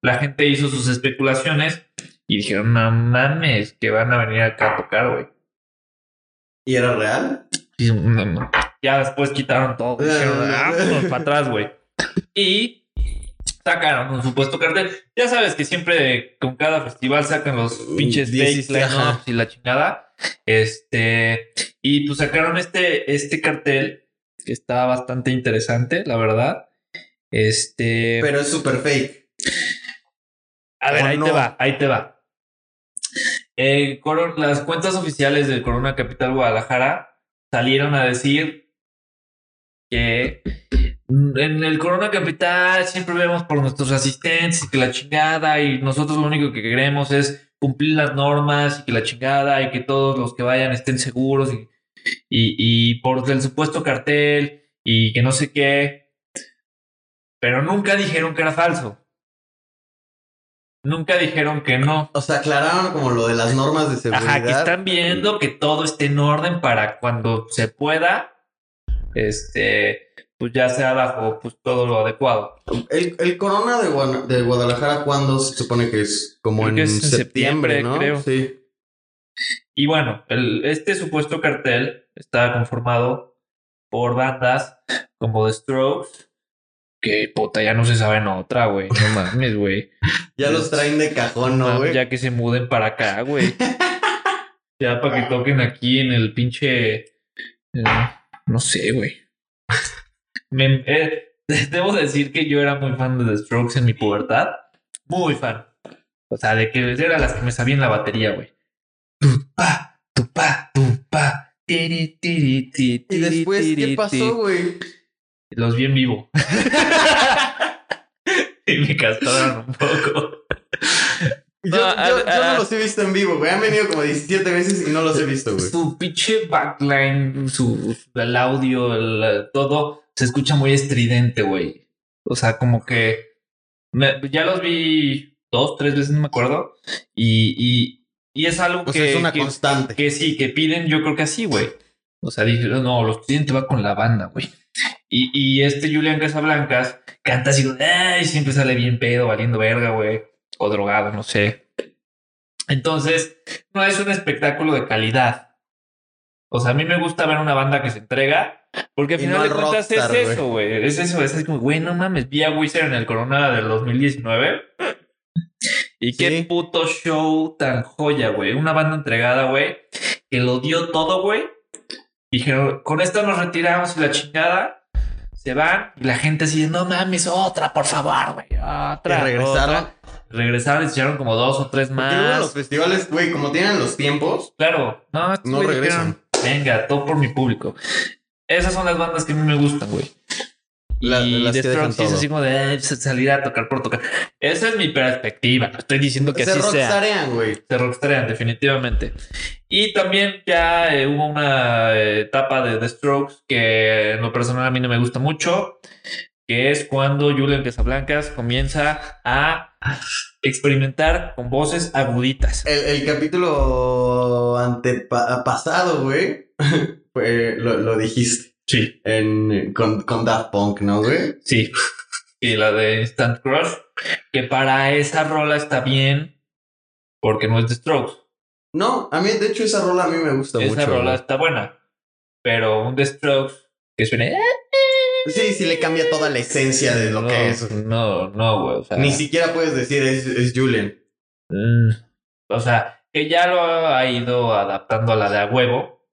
La gente hizo sus especulaciones y dijeron, no mames, que van a venir acá a tocar, güey. ¿Y era real? Y, no, no. Ya después quitaron todo. Dijeron, vámonos para atrás, güey. Y sacaron un supuesto cartel. Ya sabes que siempre con cada festival sacan los pinches fake 17, ajá. lineups y la chingada. Este, y pues sacaron este, este cartel que está bastante interesante, la verdad. Este, Pero es súper fake. a ver, ¿o ahí no? te va, ahí te va. Eh, las cuentas oficiales del Corona Capital Guadalajara salieron a decir que en el Corona Capital siempre vemos por nuestros asistentes y que la chingada y nosotros lo único que queremos es cumplir las normas y que la chingada y que todos los que vayan estén seguros y, y, y por el supuesto cartel y que no sé qué. Pero nunca dijeron que era falso. Nunca dijeron que no. O sea, aclararon como lo de las normas de seguridad. Ajá, que están viendo que todo esté en orden para cuando se pueda, este, pues ya sea bajo pues todo lo adecuado. El, el corona de, Guana- de Guadalajara, ¿cuándo se supone que es? Como Creo en, que es en septiembre, septiembre, ¿no? creo. Sí. Y bueno, el- este supuesto cartel está conformado por bandas como The Strokes, que puta, ya no se saben otra, güey. No mames, güey. Ya los traen de cajón, ¿no, güey? ya que se muden para acá, güey. ya para que toquen aquí en el pinche. eh, no sé, güey. Me- eh, debo decir que yo era muy fan de The Strokes en mi pubertad. Muy fan. O sea, de que era las que me sabían la batería, güey. Tu pa, tu pa, tu pa. tiri, tiri, ti, Y después, tiri, ¿qué pasó, güey? los vi en vivo. y me castraron un poco. Yo, No, a- yo- yo a- no los he visto en vivo, güey. Han venido como 17 veces y no los he visto, güey. Su pinche backline, su, el audio, el- todo se escucha muy estridente, güey. O sea, como que me- ya los vi dos, tres veces, no me acuerdo. Y, y, y es algo que, es una que, constante. que sí, que piden, yo creo que así, güey. O sea, dije, no, los estudiantes va con la banda, güey. Y, y este Julián Casablancas canta así, ay, siempre sale bien pedo, valiendo verga, güey. O drogado, no sé. Entonces, no es un espectáculo de calidad. O sea, a mí me gusta ver una banda que se entrega, porque al Y final no de cuentas rockstar, es eso, güey. Es eso, es como, güey, no mames, vi a Wizard en el Corona del 2019. Y qué puto show tan joya, güey. Una banda entregada, güey, que lo dio todo, güey. Dijeron, con esto nos retiramos y la chingada. Se van y la gente así, no mames, otra, por favor, güey. Otra. Y regresaron. otra. Regresaron y se echaron como dos o tres luego los más. festivales, güey, como tienen los tiempos, Claro, no, No regresan. dijeron, Venga, todo por mi público. Esas son las bandas que a mí me gustan, güey. La- y las The que Strokes es así como de "Ay, salir a tocar por tocar. Esa es mi perspectiva. No estoy diciendo que se así sea. rockstarean, güey. Se rockstarean, definitivamente. Y también ya eh, hubo una eh, etapa de The Strokes que en lo personal a mí no me gusta mucho, que es cuando Julian Casablancas comienza a experimentar con voces aguditas. El, el capítulo antepasado, güey, lo, lo dijiste Sí, en, con, con Daft Punk, ¿no, güey? sí. Y la de Instant Crush, que para esa rola está bien, porque no es The Strokes. No, a mí, de hecho, esa rola a mí me gusta Esa mucho. rola güey. está buena, pero un The Strokes que suene... "Eh, Sí, sí le cambia toda la esencia de lo no, que es. No, no, güey. O sea, Ni siquiera puedes decir es, es Julian. mm, o sea, que ya lo ha ido adaptando a la de a huevo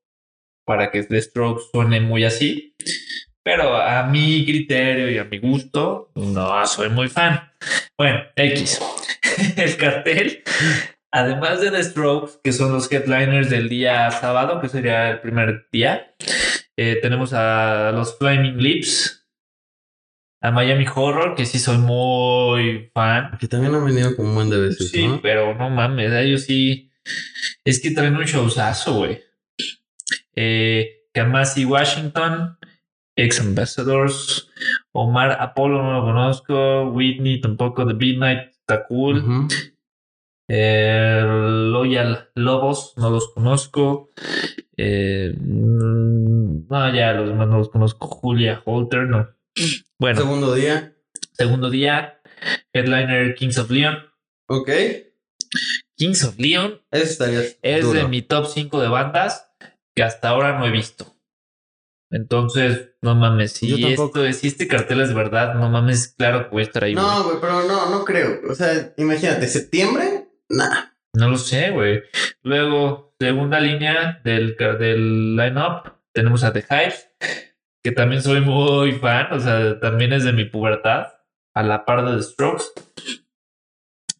para que The Strokes suene muy así. Pero a mi criterio y a mi gusto, no soy muy fan. Bueno, X. El cartel, además de The Strokes, que son los headliners del día sábado, que sería el primer día, eh, tenemos a los Flaming Lips, a Miami Horror, que sí soy muy fan. Que también han venido como un buen de veces, Sí, ¿no? pero no mames, ellos sí. Es que traen un showzazo, güey. Eh, Kamasi Washington, Ex Ambassadors, Omar Apolo no lo conozco, Whitney tampoco, The Midnight está cool. Ujú. Eh, Loyal Lobos, no los conozco. Eh, mm, no, ya los demás no los conozco. Julia Holter, no. Bueno, Segundo día. segundo día, Headliner Kings of Leon. Ok. Kings of Leon Eso estaría es duro. de mi top 5 de bandas que hasta ahora no he visto. Entonces, no mames, si Yo tampoco. esto, si este cartel es verdad, no mames, claro que voy a estar ahí. No, güey, pero no, no creo. O sea, imagínate, septiembre, nah. No lo sé, güey. Luego, segunda línea del, del line-up, tenemos a The Hives, que también soy muy fan, o sea, también es de mi pubertad, a la par de The Strokes.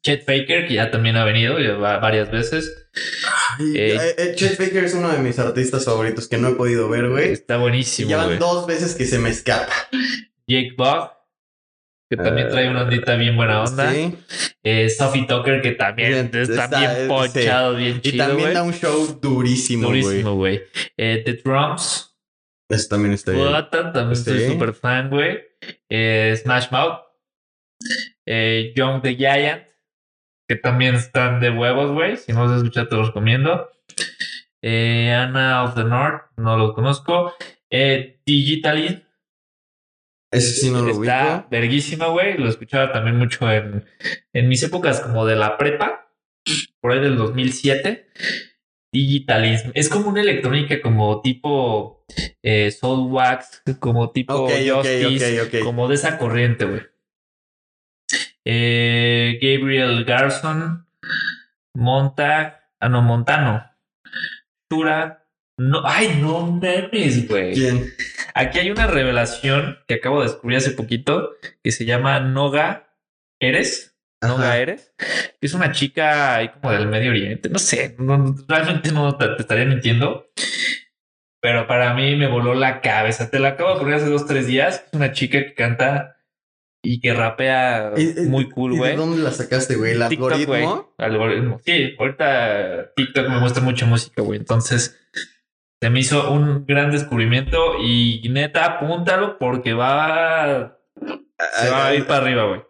Chet Faker, que ya también ha venido ya va varias veces. Ay, Eh. eh, eh, Chet Baker es uno de mis artistas favoritos que no he podido ver, güey. Está buenísimo, ya van dos veces que se me escapa. Jake Bug, que también Eh, trae una ondita bien buena onda. Sí. Eh, Sophie Tucker, que también está, está- bien eh, ponchado, bien Y chido, también güey. da un show durísimo, güey. Durísimo, güey. Eh, The Drums, Eso también está bien. También Sí. súper fan, güey. Eh, Smash Mouth. Eh, Young the Giant. Que también están de huevos, güey. Si no los has escuchado, te los recomiendo. Eh, Anna of the North. No los conozco. Eh, Digitally. Ese sí no lo está ubico. verguísima, güey. Lo escuchaba también mucho en, en mis épocas como de la prepa. Por ahí del 2007. Digitalism. Es como una electrónica como tipo eh, Soul Wax, como tipo Ok, ok, Justice, ok, ok. como de esa corriente, güey. Eh, Gabriel Garson, Montag, ah, no, Montano, Tura, no, ay, no memes, güey. ¿Quién? Aquí hay una revelación que acabo de descubrir hace poquito que se llama Noga Eres. Noga Ajá. Eres. que Es una chica ahí como del Medio Oriente. No sé, no- realmente no te, te estaría mintiendo. Pero para mí me voló la cabeza. Te la acabo de poner hace dos, tres días. Es una chica que canta y que rapea ¿Y- y- muy cool, ¿Y güey. de dónde la sacaste, güey? ¿El TikTok, algoritmo? güey. Algoritmo. Sí, ahorita TikTok me muestra mucha música, güey. Entonces, se me hizo un gran descubrimiento y neta, apúntalo porque va, se va a ir para arriba, güey.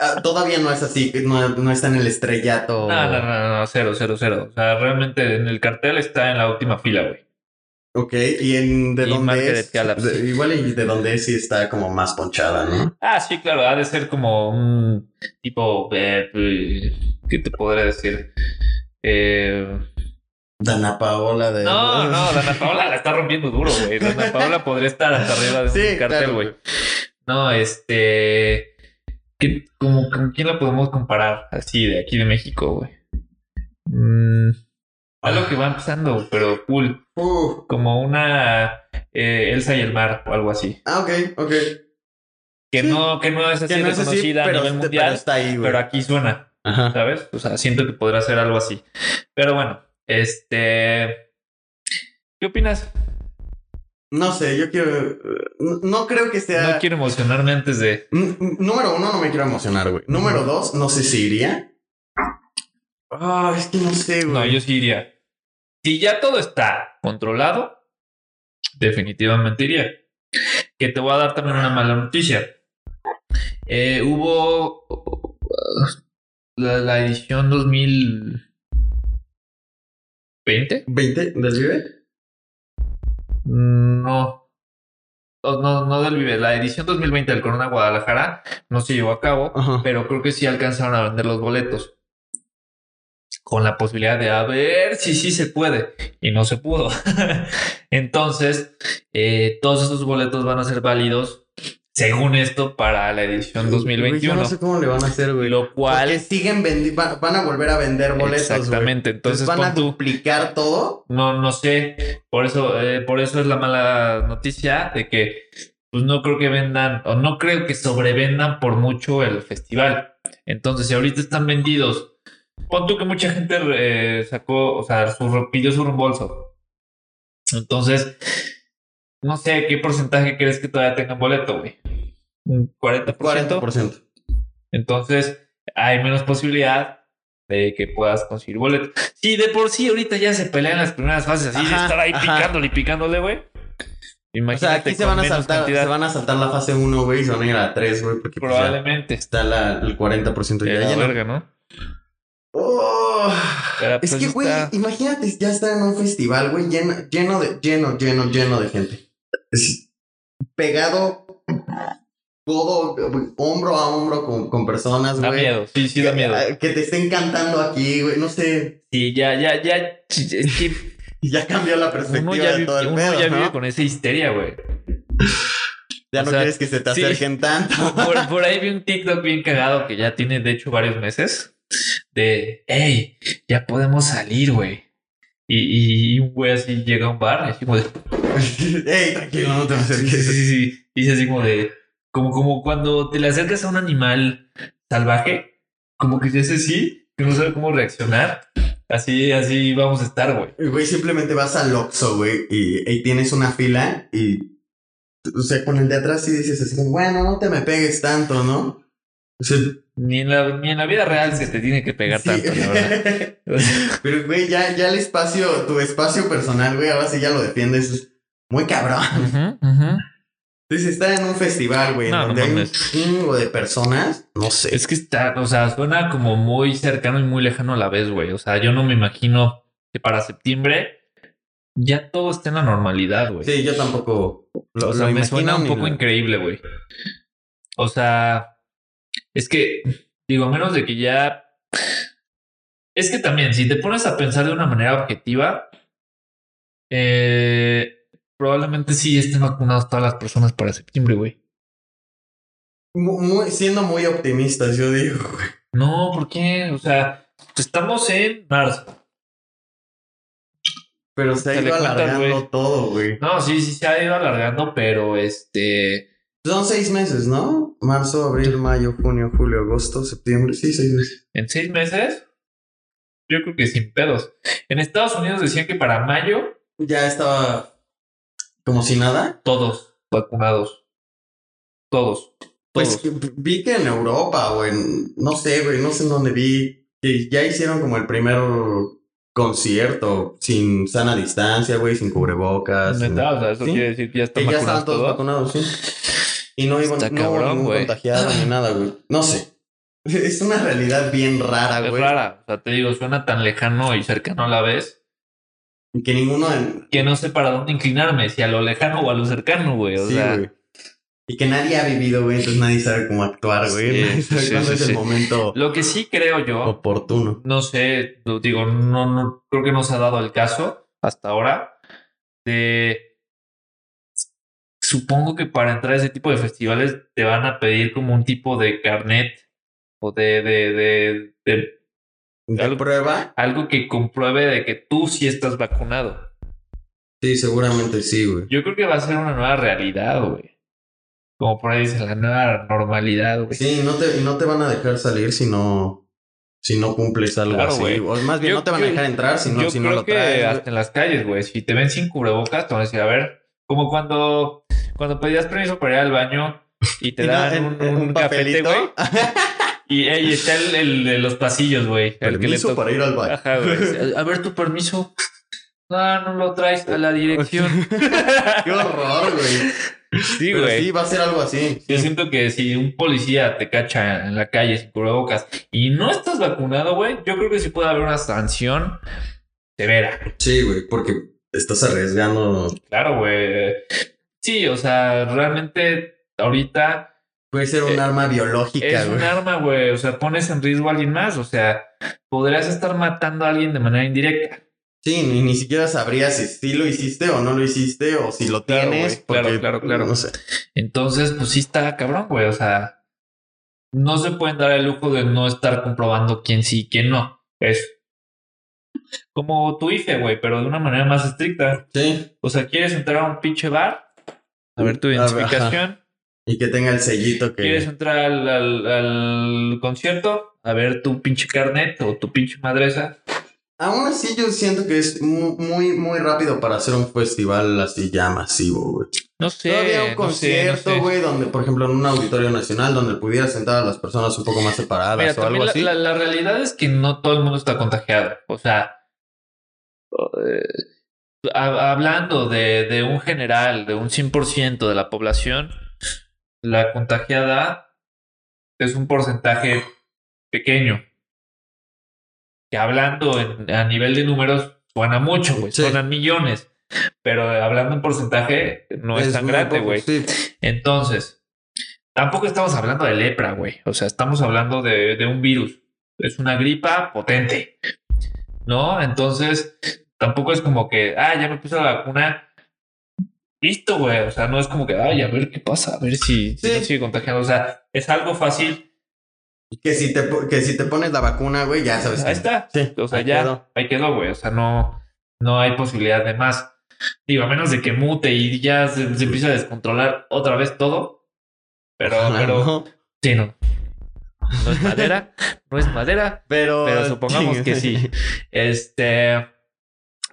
Ah, todavía no es así, no, no está en el estrellato. No, no, no, no, cero, cero, cero. O sea, realmente en el cartel está en la última fila, güey. Ok, y en de Y dónde es. De- igual y de dónde es sí está como más ponchada, ¿no? Ah, sí, claro, ha de ser como un tipo, eh, ¿qué te podré decir? Eh, Dana Paola de. No, no, Dana Paola la está rompiendo duro, güey. Dana Paola podría estar hasta arriba de un Sí, cartel, claro. güey. No, este. ¿qué, como, ¿Con quién la podemos comparar así de aquí de México, güey? Mm, algo que va empezando, pero cool. Uh, Como una eh, Elsa y el mar o algo así. ah, ok, ok. Que, Sí. no, que no es así no reconocida pero, a nivel este- mundial, pero está ahí, güey. pero aquí suena. Ajá. ¿sabes? O sea, siento que podrá ser algo así. Pero bueno, este. ¿Qué opinas? No sé, yo quiero. No, no creo que sea. No quiero emocionarme antes de. N- Número uno, no me quiero emocionar, güey. Número dos, no sé si iría. Ah, es que no sé, güey. No, yo sí iría. Si ya todo está controlado, definitivamente iría. Que te voy a dar también una mala noticia. Eh, hubo uh, la, la edición 2020. ¿20 del Vive? No. No, no, no del Vive. La edición 2020 del Corona Guadalajara no se llevó a cabo, Ajá. pero creo que sí alcanzaron a vender los boletos. Con la posibilidad de a ver si sí se puede. Y no se pudo. Entonces, eh, todos esos boletos van a ser válidos, según esto, para la edición Güey, Yo 2021. no sé cómo le van a hacer, güey. Lo cual. Porque siguen vendi van, a volver a vender boletos, güey. Exactamente. Entonces, van a duplicar todo. No, no sé. Por eso, eh, por eso es la mala noticia de que pues no creo que vendan o no creo que sobrevendan por mucho el festival. Entonces, si ahorita están vendidos, pon tú que mucha gente eh, sacó, o sea, su, pidió su reembolso. Entonces, no sé qué porcentaje crees que todavía tengan boleto, güey. ¿Un 40%? 40%. Entonces, hay menos posibilidad de que puedas conseguir boleto. Si de por sí ahorita ya se pelean las primeras fases así de Ajá, estar ahí ajá. picándole y picándole, güey. O sea, Imagínate aquí se van, a saltar, cantidad. se van a saltar la fase 1, güey, y se van a ir a la 3, güey, porque pues, Probablemente. está la, el 40% De ya la lleno. verga, ¿no? Oh, Pero, es pues, que, güey, está- imagínate ya estar en un festival, güey, lleno, lleno de, lleno, lleno, lleno de gente. Es pegado todo, güey, hombro a hombro con, con personas, Da güey. miedo, sí, sí da miedo. Que te estén cantando aquí, güey, no sé. Sí, ya, ya, ya. Ya cambió la perspectiva ya, de todo el uno pedo, ya ¿no? vive con esa histeria, güey. Ya o no sea, quieres que se te sí. acerquen tanto. Por, por ahí vi un TikTok bien cagado que ya tiene, de hecho, varios meses. De, hey, ya podemos salir, güey. Y, y un güey así llega a un bar y así como de, Ey, tranquilo, no te me Sí, sí, acerques. sí, sí. Dice así como de. Como, como cuando te le acercas a un animal salvaje, como que dices sí, que no sabe cómo reaccionar. Así, así vamos a estar, güey. Güey, simplemente vas al Oxxo, güey, y, y tienes una fila y... O sea, con el de atrás sí dices así bueno, no te me pegues tanto, ¿no? O sea, Ni en la, ni en la vida real se te tiene que pegar sí. tanto, la verdad. Pero, güey, ya, ya el espacio, tu espacio personal, güey, ahora sí ya lo defiendes muy cabrón. ujú, ujú. Entonces, estar en un festival, güey, No, no donde hay un chingo de personas, no sé. Es que está, o sea, suena como muy cercano y muy lejano a la vez, güey. O sea, yo no me imagino que para septiembre ya todo esté en la normalidad, güey. Sí, yo tampoco lo, o sea, lo me suena un poco increíble, güey. O sea, es que, digo, a menos de que ya. Es que también, si te pones a pensar de una manera objetiva, eh, probablemente sí estén vacunadas todas las personas para septiembre, güey. Mu- muy- siendo muy optimistas, yo digo, güey. No, ¿por qué? O sea, estamos en marzo. Pero se ha Se ido alargando todo, güey. No, sí, sí se ha ido alargando, pero este. Son seis meses, ¿no? Marzo, abril, mayo, junio, julio, agosto, septiembre. Sí, seis meses. En seis meses, yo creo que sin pedos. En Estados Unidos decían que para mayo Ya estaba como si nada. todos vacunados. Todos. Pues Todos. vi que en Europa, güey, no sé, güey, no sé en dónde vi, que ya hicieron como el primer concierto sin sana distancia, güey, sin cubrebocas. sin- o sea, eso Sí. quiere decir que ya están Que ya vacunados estaban todos todos. vacunados, sí. Y no, iban, Está no ningún contagiado ni nada, güey. No sé. Es una realidad bien rara, Es güey. rara. O sea, te digo, suena tan lejano y cercano a la vez Que ninguno que no sé para dónde inclinarme, si a lo lejano o a lo cercano, güey. O sí, sea, güey. Y que nadie ha vivido, güey, entonces nadie sabe cómo actuar, güey. Sí, Nadie sabe sí, cuándo sí, es el momento lo que sí creo yo, oportuno. no sé, digo, no, no, creo que no se ha dado el caso hasta ahora de supongo que para entrar a ese tipo de festivales te van a pedir como un tipo de carnet o de, de, de, de ¿De Algo- prueba? algo que compruebe de que tú sí estás vacunado. Sí, seguramente sí, güey. Yo creo que va a ser una nueva realidad, güey. Como por ahí dice, la nueva normalidad, güey. Sí, no te, y no te van a dejar salir si no, si no cumples algo Claro, así. O más bien, Yo- no te van a yo- dejar entrar si no, Yo si no lo que traes. hasta en las calles, güey. Si te ven sin cubrebocas, te van a decir, a ver, como cuando, cuando pedías permiso para ir al baño y te no, dan un, un cafete, papelito. güey. Y ahí está el, el de los pasillos, güey. el que le para ir al baño. Ajá. A ver tu permiso. No, no lo traes a la dirección. Qué horror, güey. Sí, Pero güey. sí, va a ser algo así. Yo siento que si un policía te cacha en la calle sin cubrebocas y no estás vacunado, güey, yo creo que sí puede haber una sanción severa. Sí, güey, porque estás arriesgando. Claro, güey. Sí, o sea, realmente ahorita Puede ser un Eh, arma biológica, es güey. un arma, güey. O sea, pones en riesgo a alguien más. O sea, podrías estar matando a alguien de manera indirecta. Sí, ni, ni siquiera sabrías si lo hiciste o no lo hiciste o si lo Claro, tienes. claro, porque, claro, claro. No sé. Entonces, pues sí está cabrón, güey. O sea, no se pueden dar el lujo de no estar comprobando quién sí y quién no. Es como tu IFE, güey, pero de una manera más estricta. Sí. O sea, ¿quieres entrar a un pinche bar? A ver tu ajá. Y que tenga el sellito que. ¿Quieres entrar al, al- al concierto? A ver tu pinche carnet o tu pinche madresa. Aún así, yo siento que es mu- muy, muy rápido para hacer un festival así ya masivo, güey. No sé. Todavía un no sé, no concierto, sé. güey, donde, por ejemplo, en un auditorio nacional, donde pudiera sentar a las personas un poco más separadas Mira, o algo la, así. la- la realidad es que no todo el mundo está contagiado. O sea, eh, ha- hablando de, de un general, de un 100% de la población, la contagiada es un porcentaje pequeño. Que hablando en- a nivel de números suena mucho, güey, Sí. suenan millones. Pero hablando en porcentaje no es, tan grande, güey. Sí. Entonces, tampoco estamos hablando de lepra, güey. O sea, estamos hablando de, de un virus. Es una gripa potente. ¿No? Entonces, tampoco es como que, ah, ya me puse la vacuna. Listo, güey. O sea, no es como que, ay, a ver qué pasa, a ver si, si Sí. no sigue contagiando. O sea, es algo fácil. Que si te, que si te pones la vacuna, güey, ya sabes. Ahí está. Sí, O sea, ahí ya, quedó. ahí quedó, güey. O sea, no, no hay posibilidad de más. Digo, a menos de que mute y ya se, se empiece a descontrolar otra vez todo. Pero, Ojalá pero, no. sí, no. No es madera, no es madera, Pero, pero supongamos que sí. Este,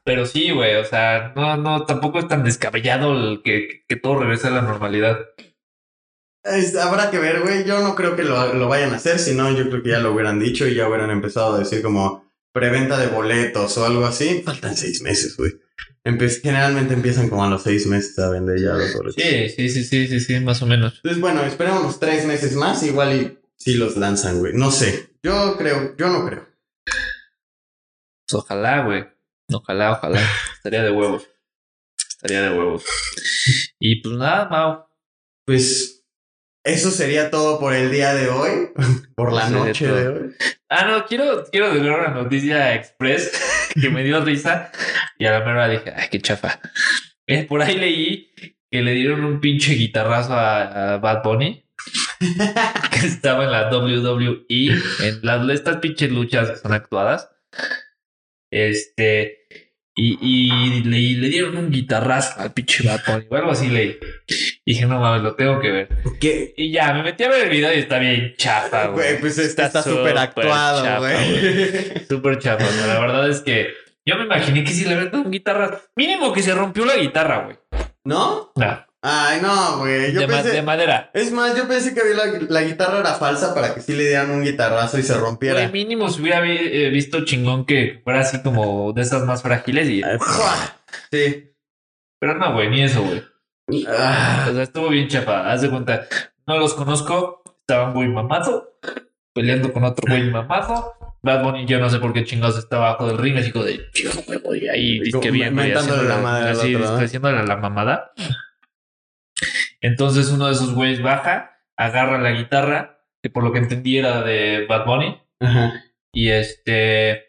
pero sí, güey, o sea, no, no, tampoco es tan descabellado el que, que todo regrese a la normalidad. Es- habrá que ver, güey. Yo no creo que lo, lo vayan a hacer, sino yo creo que ya lo hubieran dicho y ya hubieran empezado a decir como preventa de boletos o algo así. Faltan seis meses, güey. Empe- generalmente empiezan como a los seis meses a vender ya los boletos. Sí, sí, sí, sí, sí, sí, más o menos. Entonces, bueno, esperemos tres meses más, igual y si los lanzan, güey. No sé. Yo creo, yo no creo. Pues ojalá, güey. Ojalá, ojalá. Estaría de huevos. Estaría de huevos. Y pues nada, Mau. Pues eso sería todo por el día de hoy. por la noche de hoy. Ah, no, quiero, quiero decir una noticia express que me dio risa. Y a la mera dije, ay, qué chafa. Eh, por ahí leí que le dieron un pinche guitarrazo a, a Bad Bunny. que estaba en la WWE, en las, estas pinches luchas que son actuadas. Este, y, y le, y le dieron un guitarrazo al pinche Bad Bunny, o algo así leí. Y dije, no mames, lo tengo que ver. ¿Qué? Y ya, me metí a ver el video y está bien chafa, güey. Güey, pues está súper actuado, güey. Súper chafa, güey. La verdad es que yo me imaginé que si le dado un guitarra, mínimo que se rompió la guitarra, güey. ¿No? No, Ay, no, güey. Yo de, pensé... de madera. Es más, yo pensé que había la, la guitarra era falsa para que sí le dieran un guitarrazo y se rompiera. Güey, mínimo se hubiera eh, visto chingón que fuera así como de esas más frágiles y... Sí. Pero no, güey, ni eso, güey. Ah, O sea, estuvo bien chafa. Haz de cuenta, no los conozco. Estaba un güey mamado peleando con otro güey mamado. Bad Bunny, yo no sé por qué chingados estaba abajo del ring, así como de chico, güey, ahí Como disque bien, güey, la madre así, la mamada. Entonces uno de esos güeyes baja, agarra la guitarra, que por lo que entendí era de Bad Bunny, Ajá. y este.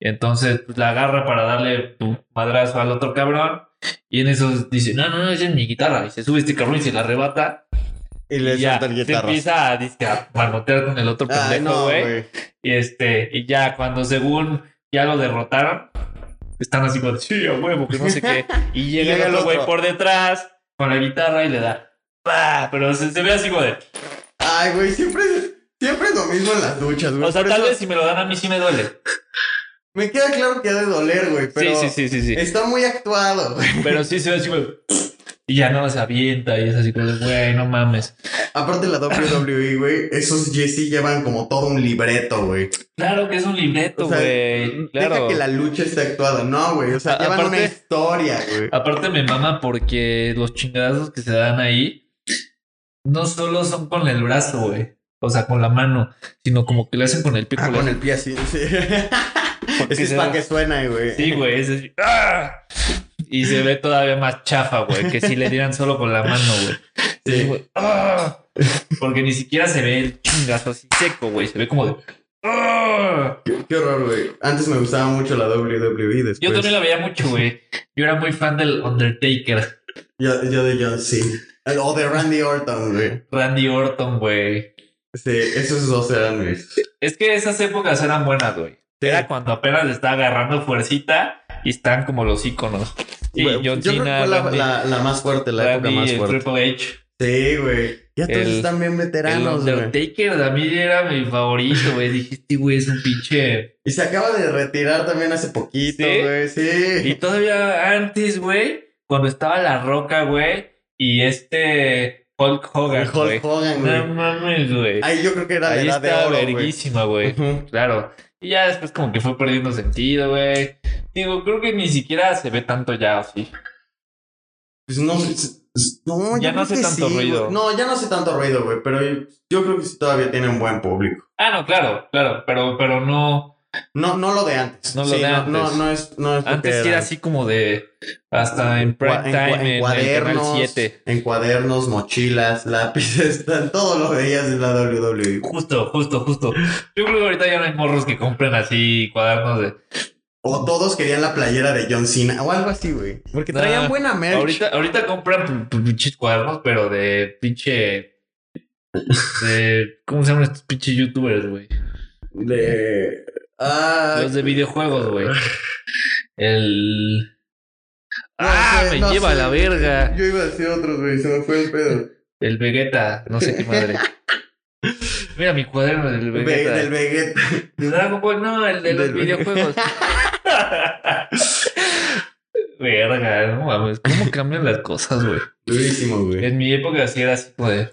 Entonces pues, la agarra para darle un madrazo al otro cabrón. Y en eso dice: No, no, no, esa es mi guitarra. Y se sube este cabrón y se la arrebata. Y le y ya el guitarra. empieza a, dizque, a manotear con el otro pendejo, güey. y este, y ya cuando según ya lo derrotaron, están así como, sí, a huevo, que no sé qué. Y llega, llega el otro güey por detrás con la guitarra y le da. ¡pah! Pero se, se ve así como de. Ay, güey, siempre, siempre es lo mismo en las duchas, güey. O sea, tal vez si me lo dan a mí sí me duele. Me queda claro que ha de doler, güey, pero sí, sí, sí, sí, sí. está muy actuado, güey. Pero sí se ve así de, Y ya no se avienta y es así como güey, no mames. Aparte la WWE, güey, esos Jesse llevan como todo un libreto, güey. Claro que es un libreto, O sea, güey. deja claro. que la lucha esté actuada. No, güey, o sea, A- llevan aparte- una historia, güey. Aparte me mama porque los chingadazos que se dan ahí no solo son con el brazo, güey. O sea, con la mano, sino como que le hacen con el pico. Ah, con el pie así, sí. Ese es para que suene, güey. Sí, güey, es así, ¡ah! Y se ve todavía más chafa, güey, que si le dieran solo con la mano, güey. Sí. Sí, güey, ¡ah! Porque ni siquiera se ve el chingazo así seco, güey. Se ve como de. ¡ah! Qué, qué horror, güey. Antes me gustaba mucho la WWE, después... Yo también la veía mucho, güey. Yo era muy fan del Undertaker, Yo, yo de John Cena. O de Randy Orton, güey. Randy Orton, güey. Sí, esos dos eran mis... Es que esas épocas eran buenas, güey. Era cuando apenas le estaba agarrando fuercita y están como los íconos. Sí, Güey, John yo creo que Cena, fue la, la- la más fuerte, la época más el fuerte. Triple H. Sí, güey. Ya todos El- están bien El veteranos, güey. Undertaker a mí era mi favorito, güey. Dijiste, güey, es un pinche. Y se acaba de retirar también hace poquito, ¿Sí? güey. Sí. Y todavía antes, güey, cuando estaba La Roca, güey, y este Hulk Hogan, El güey. Hulk Hogan, güey. No mames, güey. Ahí yo creo que era la Ahí de estaba oro, güey. verguísima, güey. Ujú. Claro. Y ya después como que fue perdiendo sentido, güey. Digo, creo que ni siquiera se ve tanto ya, ¿o sí? Pues no, s- s- no, Ya no hace tanto sí, ruido. No, ya no hace tanto ruido, güey. Pero yo, yo creo que sí todavía tiene un buen público. Ah, no, claro, claro, pero, pero no. No, no lo de antes. No lo Sí, de no, antes. No, no es, no es Antes era así como de. Hasta en prime time, en, el canal 7. en cuadernos, mochilas, lápices, todo lo veías en la. WWE. Justo, justo, justo. Yo creo que ahorita ya no hay morros que compren así cuadernos de. O todos querían la playera de John Cena o algo así, güey. Porque Nah, traían buena merch. Ahorita, ahorita compran pinches cuadernos, pero de pinche. De. ¿Cómo se llaman estos pinches youtubers, güey? De. Ah, Los de videojuegos, güey. El. no ¡Ah! sé, me no lleva a la verga. Yo iba a decir otros, güey. Se me fue el pedo. El Vegeta, no sé qué madre. Mira mi cuaderno del Ve- Vegeta. del Vegeta. De Dragon Ball, no, el de los Vegeta. videojuegos. Verga, no mames. ¿Cómo cambian las cosas, güey? Durísimo, güey. En mi época sí era así, güey.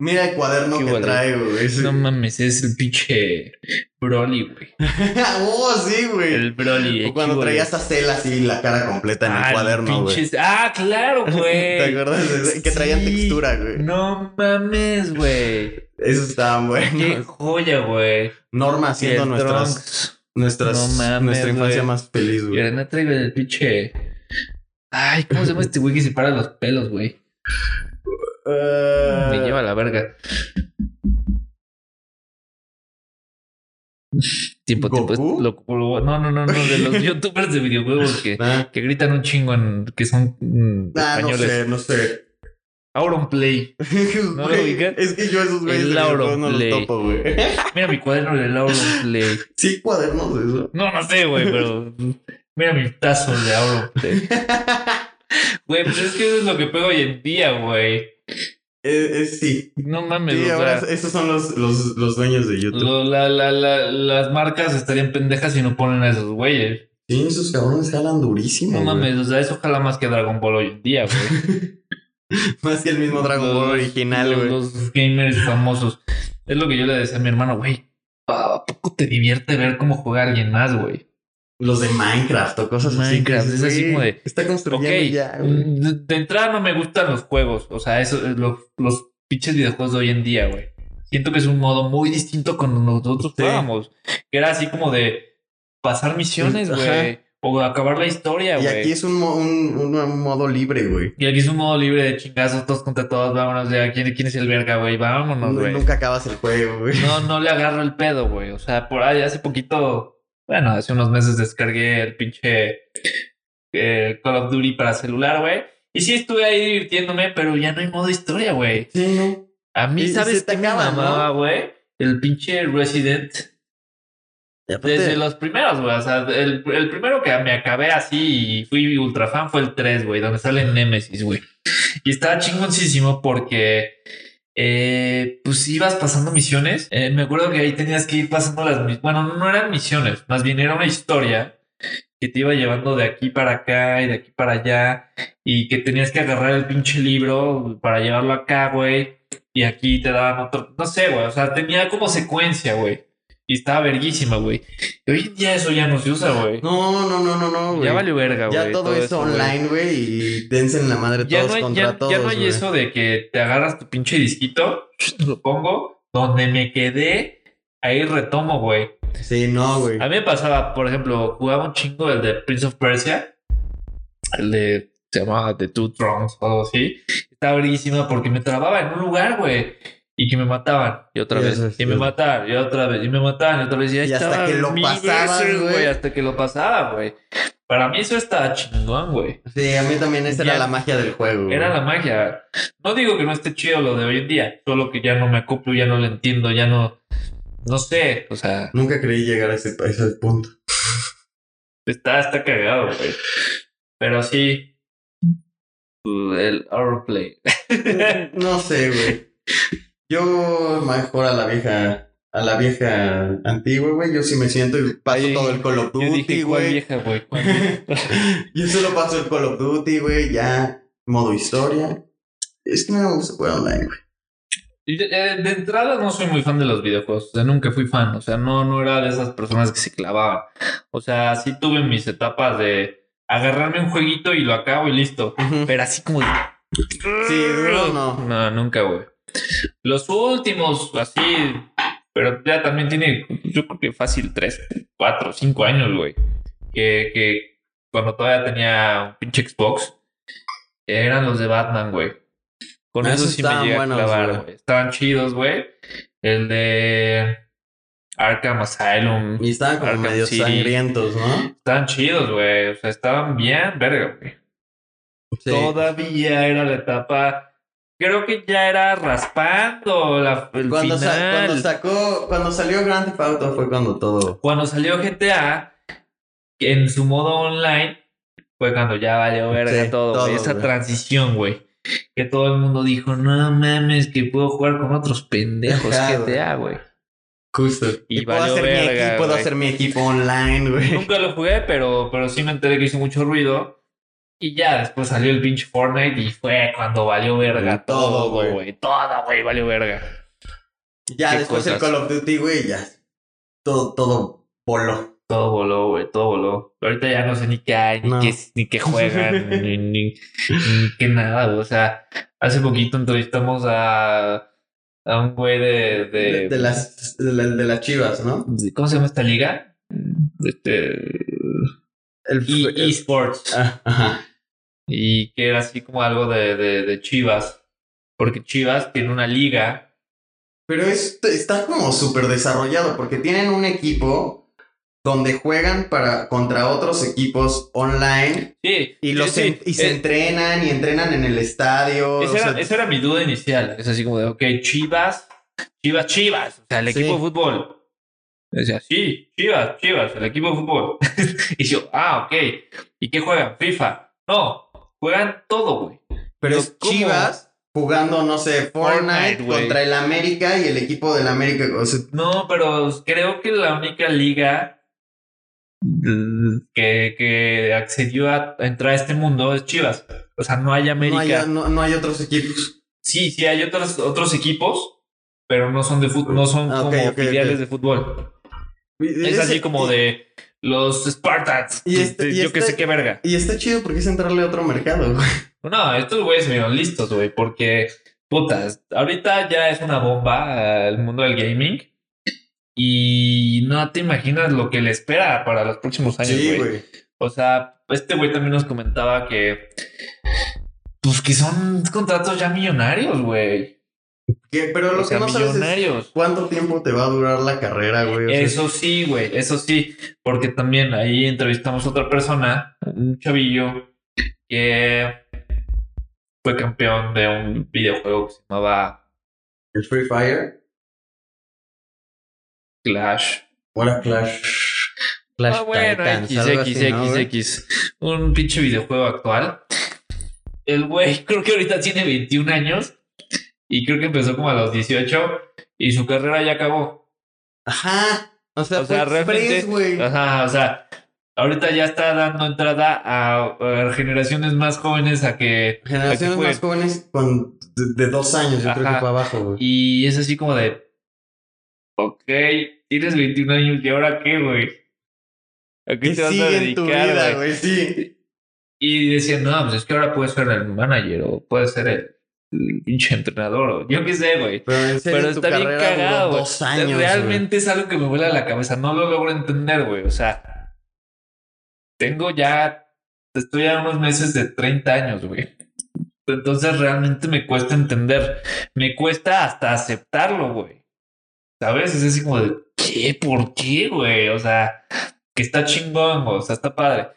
Mira el cuaderno que vale. traigo, güey. No mames, es el pinche Broly, güey. oh, sí, güey. El Broly. O cuando equivale. traías a Cell así la cara completa en Ah, el cuaderno, güey. Ah, claro, güey. ¿Te acuerdas? de? Que traían textura, güey. No mames, güey. Esos estaban Qué buenos. joya, güey. Norma el nuestras, nuestras, No mames, nuestra infancia más feliz, güey. ahora no traigo el pinche. Ay, ¿cómo se llama este güey que se para los pelos, güey? Ah, Me lleva a la verga. Tiempo, tiempo. ¿Goku? lo- lo- no, no, no, no, de los youtubers de videojuegos que, ah, que gritan un chingo en que son mm, ah, no españoles. sé, no sé. Auron Play. ¿No lo es que yo esos güeyes no los topo, güey. Mira mi cuaderno del Auron Play. Sí, cuadernos de eso. No, no sé, güey, pero mira mi tazo de Auron Play. Güey, pues es que eso es lo que pego hoy en día, güey. Eh, eh, sí. No mames, Sí, o ahora sea, esos son los, los, los dueños de YouTube. lo- la- la- la- las marcas estarían pendejas si no ponen a esos güeyes. Sí, esos cabrones jalan durísimo. No güey. mames, o sea, eso jala más que Dragon Ball hoy en día, güey. Más que el mismo Dragon Ball original, los- güey. Los gamers famosos. Es lo que yo le decía a mi hermano, güey. ¿A poco te divierte ver cómo juega alguien más, güey? Los de Minecraft o cosas así. Minecraft, es así como de, Está construyendo ya, mm, de, de entrada no me gustan los juegos. O sea, eso, es lo- los pinches videojuegos de hoy en día, güey. Siento que es un modo muy distinto cuando nosotros Sí. jugábamos. Que era así como de pasar misiones, güey. O acabar la historia, Y güey. aquí es un, mo- un, un- un modo libre, güey. Y aquí es un modo libre de chingazos, todos contra todos, vámonos ya. ¿Quién, quién es el verga, güey? Vámonos, güey. Nunca acabas el juego, güey. No, no le agarro el pedo, güey. O sea, por ahí hace poquito, bueno, hace unos meses descargué el pinche eh, Call of Duty para celular, güey. Y sí estuve ahí divirtiéndome, pero ya no hay modo historia, güey. Sí, no. A mí, Y- ¿sabes qué me mamaba, güey? El pinche Resident. Aparte- Desde los primeros, güey. O sea, el, el primero que me acabé así y fui ultra fan fue el 3, güey, donde sale Nemesis, güey. Y estaba chingoncísimo porque, eh, pues ibas pasando misiones. Eh, me acuerdo que ahí tenías que ir pasando las misiones. Bueno, no eran misiones, más bien era una historia que te iba llevando de aquí para acá y de aquí para allá. Y que tenías que agarrar el pinche libro para llevarlo acá, güey. Y aquí te daban otro. No sé, güey. O sea, tenía como secuencia, güey. Y estaba verguísima, güey. Y hoy en día eso ya no se usa, güey. No, no, no, no, no, güey. ya valió verga, güey. Ya todo, es eso, online, güey, y dense en la madre Ya todos no hay, contra ya, todos. ya no hay eso de que te agarras tu pinche disquito, lo pongo, donde me quedé, ahí retomo, güey. Sí, no, güey. A mí me pasaba, por ejemplo, jugaba un chingo el de Prince of Persia, el de, se llamaba The Two Thrones o algo así. Estaba verguísima porque me trababa en un lugar, güey. Y que me mataban. Y otra Y vez. y me mataban. Y otra vez. Y me mataban. Y otra vez. Y, ahí Y hasta que lo veces, güey. Hasta que lo pasaba, güey. Para mí eso estaba chingón, güey. Sí, a mí también esa Ya- era la magia del juego. güey. Era la magia. No digo que no esté chido lo de hoy en día. Solo que ya no me acoplo, ya no lo entiendo, ya no... No sé. O sea, Nunca creí llegar a ese, a ese punto. está, está cagado, güey. Pero sí... El Overplay. No sé, güey. Yo mejor a la vieja, a la vieja antigua, güey. Yo sí me siento y paso Ay, todo el Call of Duty, dije, ¿cuál güey. vieja, güey? ¿Cuál? Yo solo paso el Call of Duty, güey. Ya, modo historia. Es que no me gusta jugar online, güey. De, de entrada no soy muy fan de los videojuegos, o sea, nunca fui fan, o sea, no, no era de esas personas que se clavaban. O sea, sí tuve mis etapas de agarrarme un jueguito y lo acabo y listo. Pero así como de... Sí, duro no. No, nunca, güey. Los últimos, así, pero ya también tiene, yo creo que fácil, 3, 4, 5 años, güey. Que, que cuando todavía tenía un pinche Xbox, eran los de Batman, güey. Con Ah, eso esos sí me estaban llegué a buenos, clavar, güey. güey. Estaban chidos, güey. El de Arkham Asylum. Y estaban como Arkham medio City. sangrientos, ¿no? Estaban chidos, güey. O sea, estaban bien, verga, güey. Sí. Todavía era la etapa. Creo que ya era raspando la, el Cuando, sa- final. cuando sacó, cuando salió Grand Theft Auto fue cuando todo. Cuando salió GTA, en su modo online, fue cuando ya valió verga Sí, todo, todo. Esa transición, güey. Que todo el mundo dijo, no mames, que puedo jugar con otros pendejos GTA, güey. Justo. Y puedo hacer mi equipo, puedo hacer mi equipo online, güey. Nunca lo jugué, pero, pero sí me enteré que hizo mucho ruido. Y ya después salió el pinche Fortnite y fue cuando valió verga Todo, todo, güey. güey. Todo, güey, valió verga. Ya después el. Call of Duty, güey, ya. Todo, todo voló. Todo voló, güey, todo voló. Ahorita ya no sé ni qué hay, ni, qué, ni qué juegan, ni, ni, ni qué nada, güey. O sea, hace poquito entrevistamos a, a un güey de, de, De, de las, de, la- de las chivas, ¿no? ¿Cómo se llama esta liga? Este. El, E- el- eSports. Ah, ajá. Y que era así como algo de, de, de Chivas. Porque Chivas tiene una liga. Pero es, está como súper desarrollado porque tienen un equipo donde juegan para, contra otros equipos online Sí. y, sí, los sí. en- y se Eh, entrenan y entrenan en el estadio. esa, o era, sea, esa era mi duda inicial. Es así como de, ok, Chivas, Chivas, Chivas. O sea, el Sí. equipo de fútbol. Decía, sí, Chivas, Chivas, el equipo de fútbol. y yo, ah, ok. ¿Y qué juegan? FIFA. No, juegan todo, güey. pero es ¿cómo? Chivas jugando, no sé, Fortnite, contra el América y el equipo del América. O sea, No, pero creo que la única liga que, que accedió a entrar a este mundo es Chivas. O sea, no hay América. no, hay, no, no hay otros equipos. Sí, sí, hay otros, otros equipos, pero no son de fútbol, no son Ah, como filiales de fútbol. Es así como de los Spartans. Y este- y yo que este- sé qué verga. Y está chido porque es entrarle a otro mercado, güey. No, estos güeyes se vieron listos, güey, porque, putas, ahorita ya es una bomba el mundo del gaming. Y no te imaginas lo que le espera para los próximos años, Sí, güey. O sea, este güey también nos comentaba que. Pues que son contratos ya millonarios, güey. Que- Pero lo O sea, que no sabes es millonarios. cuánto tiempo te va a durar la carrera, güey. O sea, Eso sí, güey, eso sí. Porque también ahí entrevistamos a otra persona, un chavillo, que fue campeón de un videojuego que se llamaba el Free Fire. Clash. Hola, Clash. Clash Ah, bueno, Titans, X, algo X, así, ¿no, X, güey? X. Un pinche videojuego actual. El güey creo que ahorita tiene 21 años y creo que empezó como a los 18 y su carrera ya acabó. Ajá. O sea, O sea, fue express, realmente- güey. Ajá, o sea, ahorita ya está dando entrada a, a generaciones más jóvenes a que... Generaciones Aquí fue. más jóvenes con de, de dos años, yo creo Ajá. que fue abajo, güey. Y es así como de... Ok, tienes 21 años y ahora qué, güey. ¿A qué ¿Qué te vas a en tu dedicar, vida, güey? güey? Sí. Y decían, no, pues es que ahora puedes ser el manager o puedes ser el, el pinche entrenador yo qué sé, güey. Pero en serio, Pero tu está bien cagado, güey. dos años, Realmente es algo que me vuela la cabeza. No lo logro entender, güey. O sea, tengo ya, estoy a unos meses de 30 años, güey. Entonces realmente me cuesta entender. Me cuesta hasta aceptarlo, güey. ¿Sabes? Es así como de, ¿qué? ¿Por qué, güey? O sea, que está chingón, güey. O sea, está padre.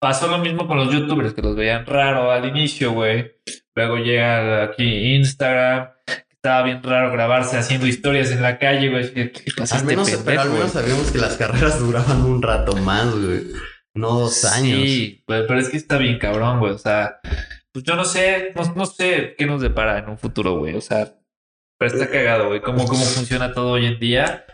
Pasó lo mismo con los youtubers, que los veían raro al inicio, güey. Luego llega aquí Instagram. Estaba bien raro grabarse haciendo historias en la calle, güey. ¿Qué qué pasa Al menos, pero pendejo, al menos güey? sabíamos que las carreras duraban un rato más, güey. No dos años. Sí, güey, pero es que está bien cabrón, güey. O sea, pues yo no sé, no, no sé qué nos depara en un futuro, güey. O sea, pero está cagado, güey, cómo, cómo funciona todo hoy en día.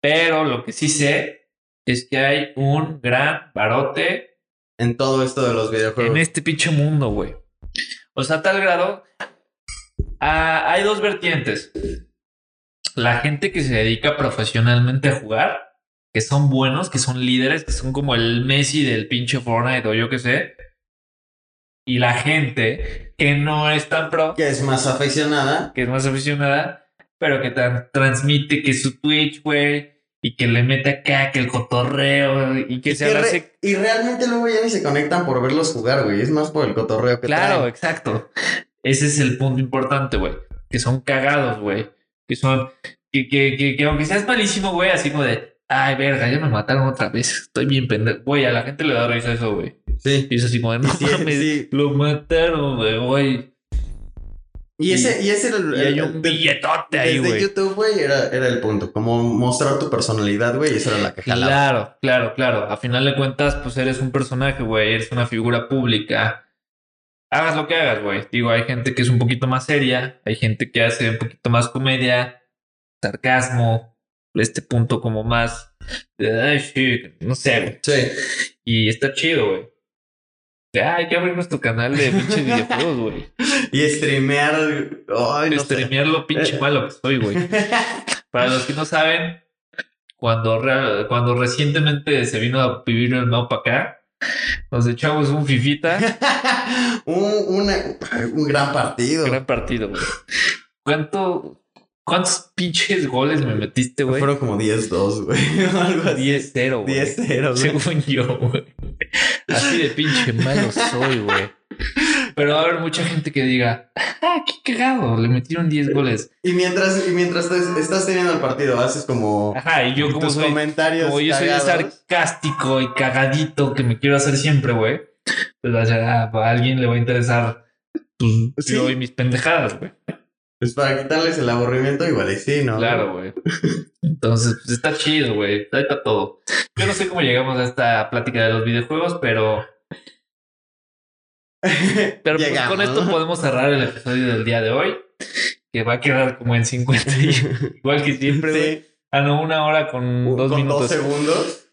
Pero lo que sí sé es que hay un gran barote En todo esto de los videojuegos. en este pinche mundo, güey. O sea, a tal grado, hay dos vertientes. La gente que se dedica profesionalmente a jugar, que son buenos, que son líderes, que son como el Messi del pinche Fortnite o yo qué sé. Y la gente que no es tan pro, Que es más aficionada. que es más aficionada, pero que tan- transmite que su Twitch, güey, y que le mete acá, que el cotorreo, y que Y, se que hace y realmente luego ya ni se conectan por verlos jugar, güey. Es más por el cotorreo que Claro, traen. exacto. Ese es el punto importante, güey. Que son cagados, güey. Que son, que, que, que, que aunque seas malísimo, güey, así como de, ay, verga, ya me mataron otra vez. Estoy bien pendejo. Güey, a la gente le da risa eso, güey. Sí. Y es así como de, no Sí, mames, sí. lo mataron, güey, Y ese, y ese era el, Y hay el- un el- billetote ahí, Desde güey. YouTube, güey, era, era el punto. Como mostrar tu personalidad, güey, y esa era la que jalaba. Claro, claro, claro. A final de cuentas, pues eres un personaje, güey. Eres una figura pública. Hagas lo que hagas, güey. Digo, hay gente que es un poquito más seria. Hay gente que hace un poquito más comedia, sarcasmo. Este punto como más... Ay, sí, no sé, güey. Sí. Y está chido, güey. "Ah, Hay que abrir nuestro canal de pinches videojuegos, güey. Y streamear. Ay, no. Streamear lo pinche Eh. malo que soy, güey. Para los que no saben, cuando, re- cuando recientemente se vino a vivir el Mau para acá, nos echamos un fifita. un, una- un gran partido. gran partido, güey. ¿Cuánto, ¿Cuántos pinches goles me metiste, güey? Fueron como 10-2, güey. o Algo así. 10-0, güey. 10-0, güey. Según yo, güey. Así de pinche malo soy, güey. Pero va a haber mucha gente que diga, ah, qué cagado, le metieron 10 goles. Y mientras, y mientras te- estás teniendo el partido, haces como Ajá, y yo como tus soy comentarios. Como yo soy sarcástico y cagadito que me quiero hacer siempre, güey. Pues va a ser, ah, a alguien le va a interesar pues, Sí. yo y mis pendejadas, güey. Pues para quitarles el aburrimiento, igual y sí, ¿no? Claro, güey. Entonces, pues está chido, güey. Ahí está todo. Yo no sé cómo llegamos a esta plática de los videojuegos, pero, pero pues, con esto podemos cerrar el episodio del día de hoy, que va a quedar como en 50 y- igual que siempre, güey. Sí. Ah, no, una hora con dos Con minutos. dos segundos.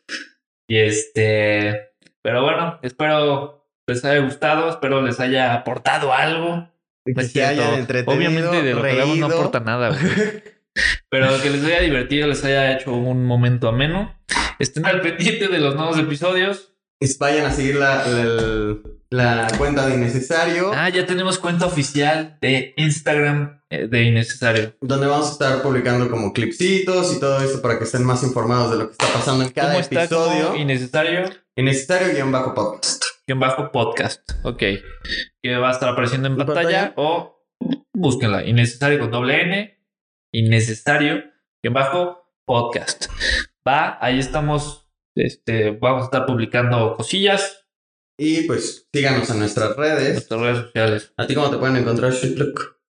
Y este, pero bueno, espero les haya gustado, espero les haya aportado algo. No Que es se hayan cierto. entretenido, Obviamente de lo que hablamos no aporta nada, güey. Pero que les haya divertido, les haya hecho un momento ameno. Estén al pendiente de los nuevos episodios. Vayan a seguir la, la, la cuenta de Innecesario, Ah, ya tenemos cuenta oficial de Instagram eh, de Innecesario. donde vamos a estar publicando como clipsitos y todo eso para que estén más informados de lo que está pasando en cada ¿Cómo está? episodio. Como Innecesario Innecesario-podcast. Guion bajo podcast. Ok. Que va a estar apareciendo en ¿En pantalla, pantalla? o búsquenla. Innecesario con doble N. Innecesario guion bajo podcast. Va, ahí estamos. Este, vamos a estar publicando cosillas Y pues síganos en nuestras en redes. nuestras redes sociales. ¿A ti cómo te pueden encontrar, Shitlook?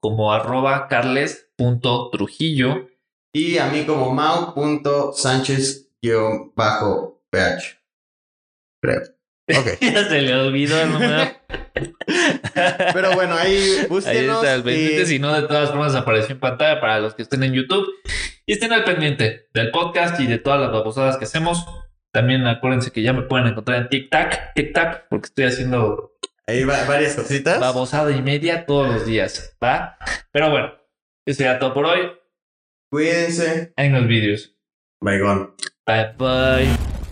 Como arroba carles.trujillo. Y a mí como mau.sánchez-ph. Creo. Ok. Ya se le olvidó el número. Pero bueno, ahí Ahí búsquenos. está el pendiente, y- si no, de todas formas apareció en pantalla para los que estén en YouTube. Y estén al pendiente del podcast y de todas las babosadas que hacemos. También acuérdense que ya me pueden encontrar en TikTok, TikTok, porque estoy haciendo Ahí va varias cositas. babosada y media todos los días, ¿va? Pero bueno, eso sería todo por hoy Cuídense. en los vídeos. Bye, gone. Bye bye.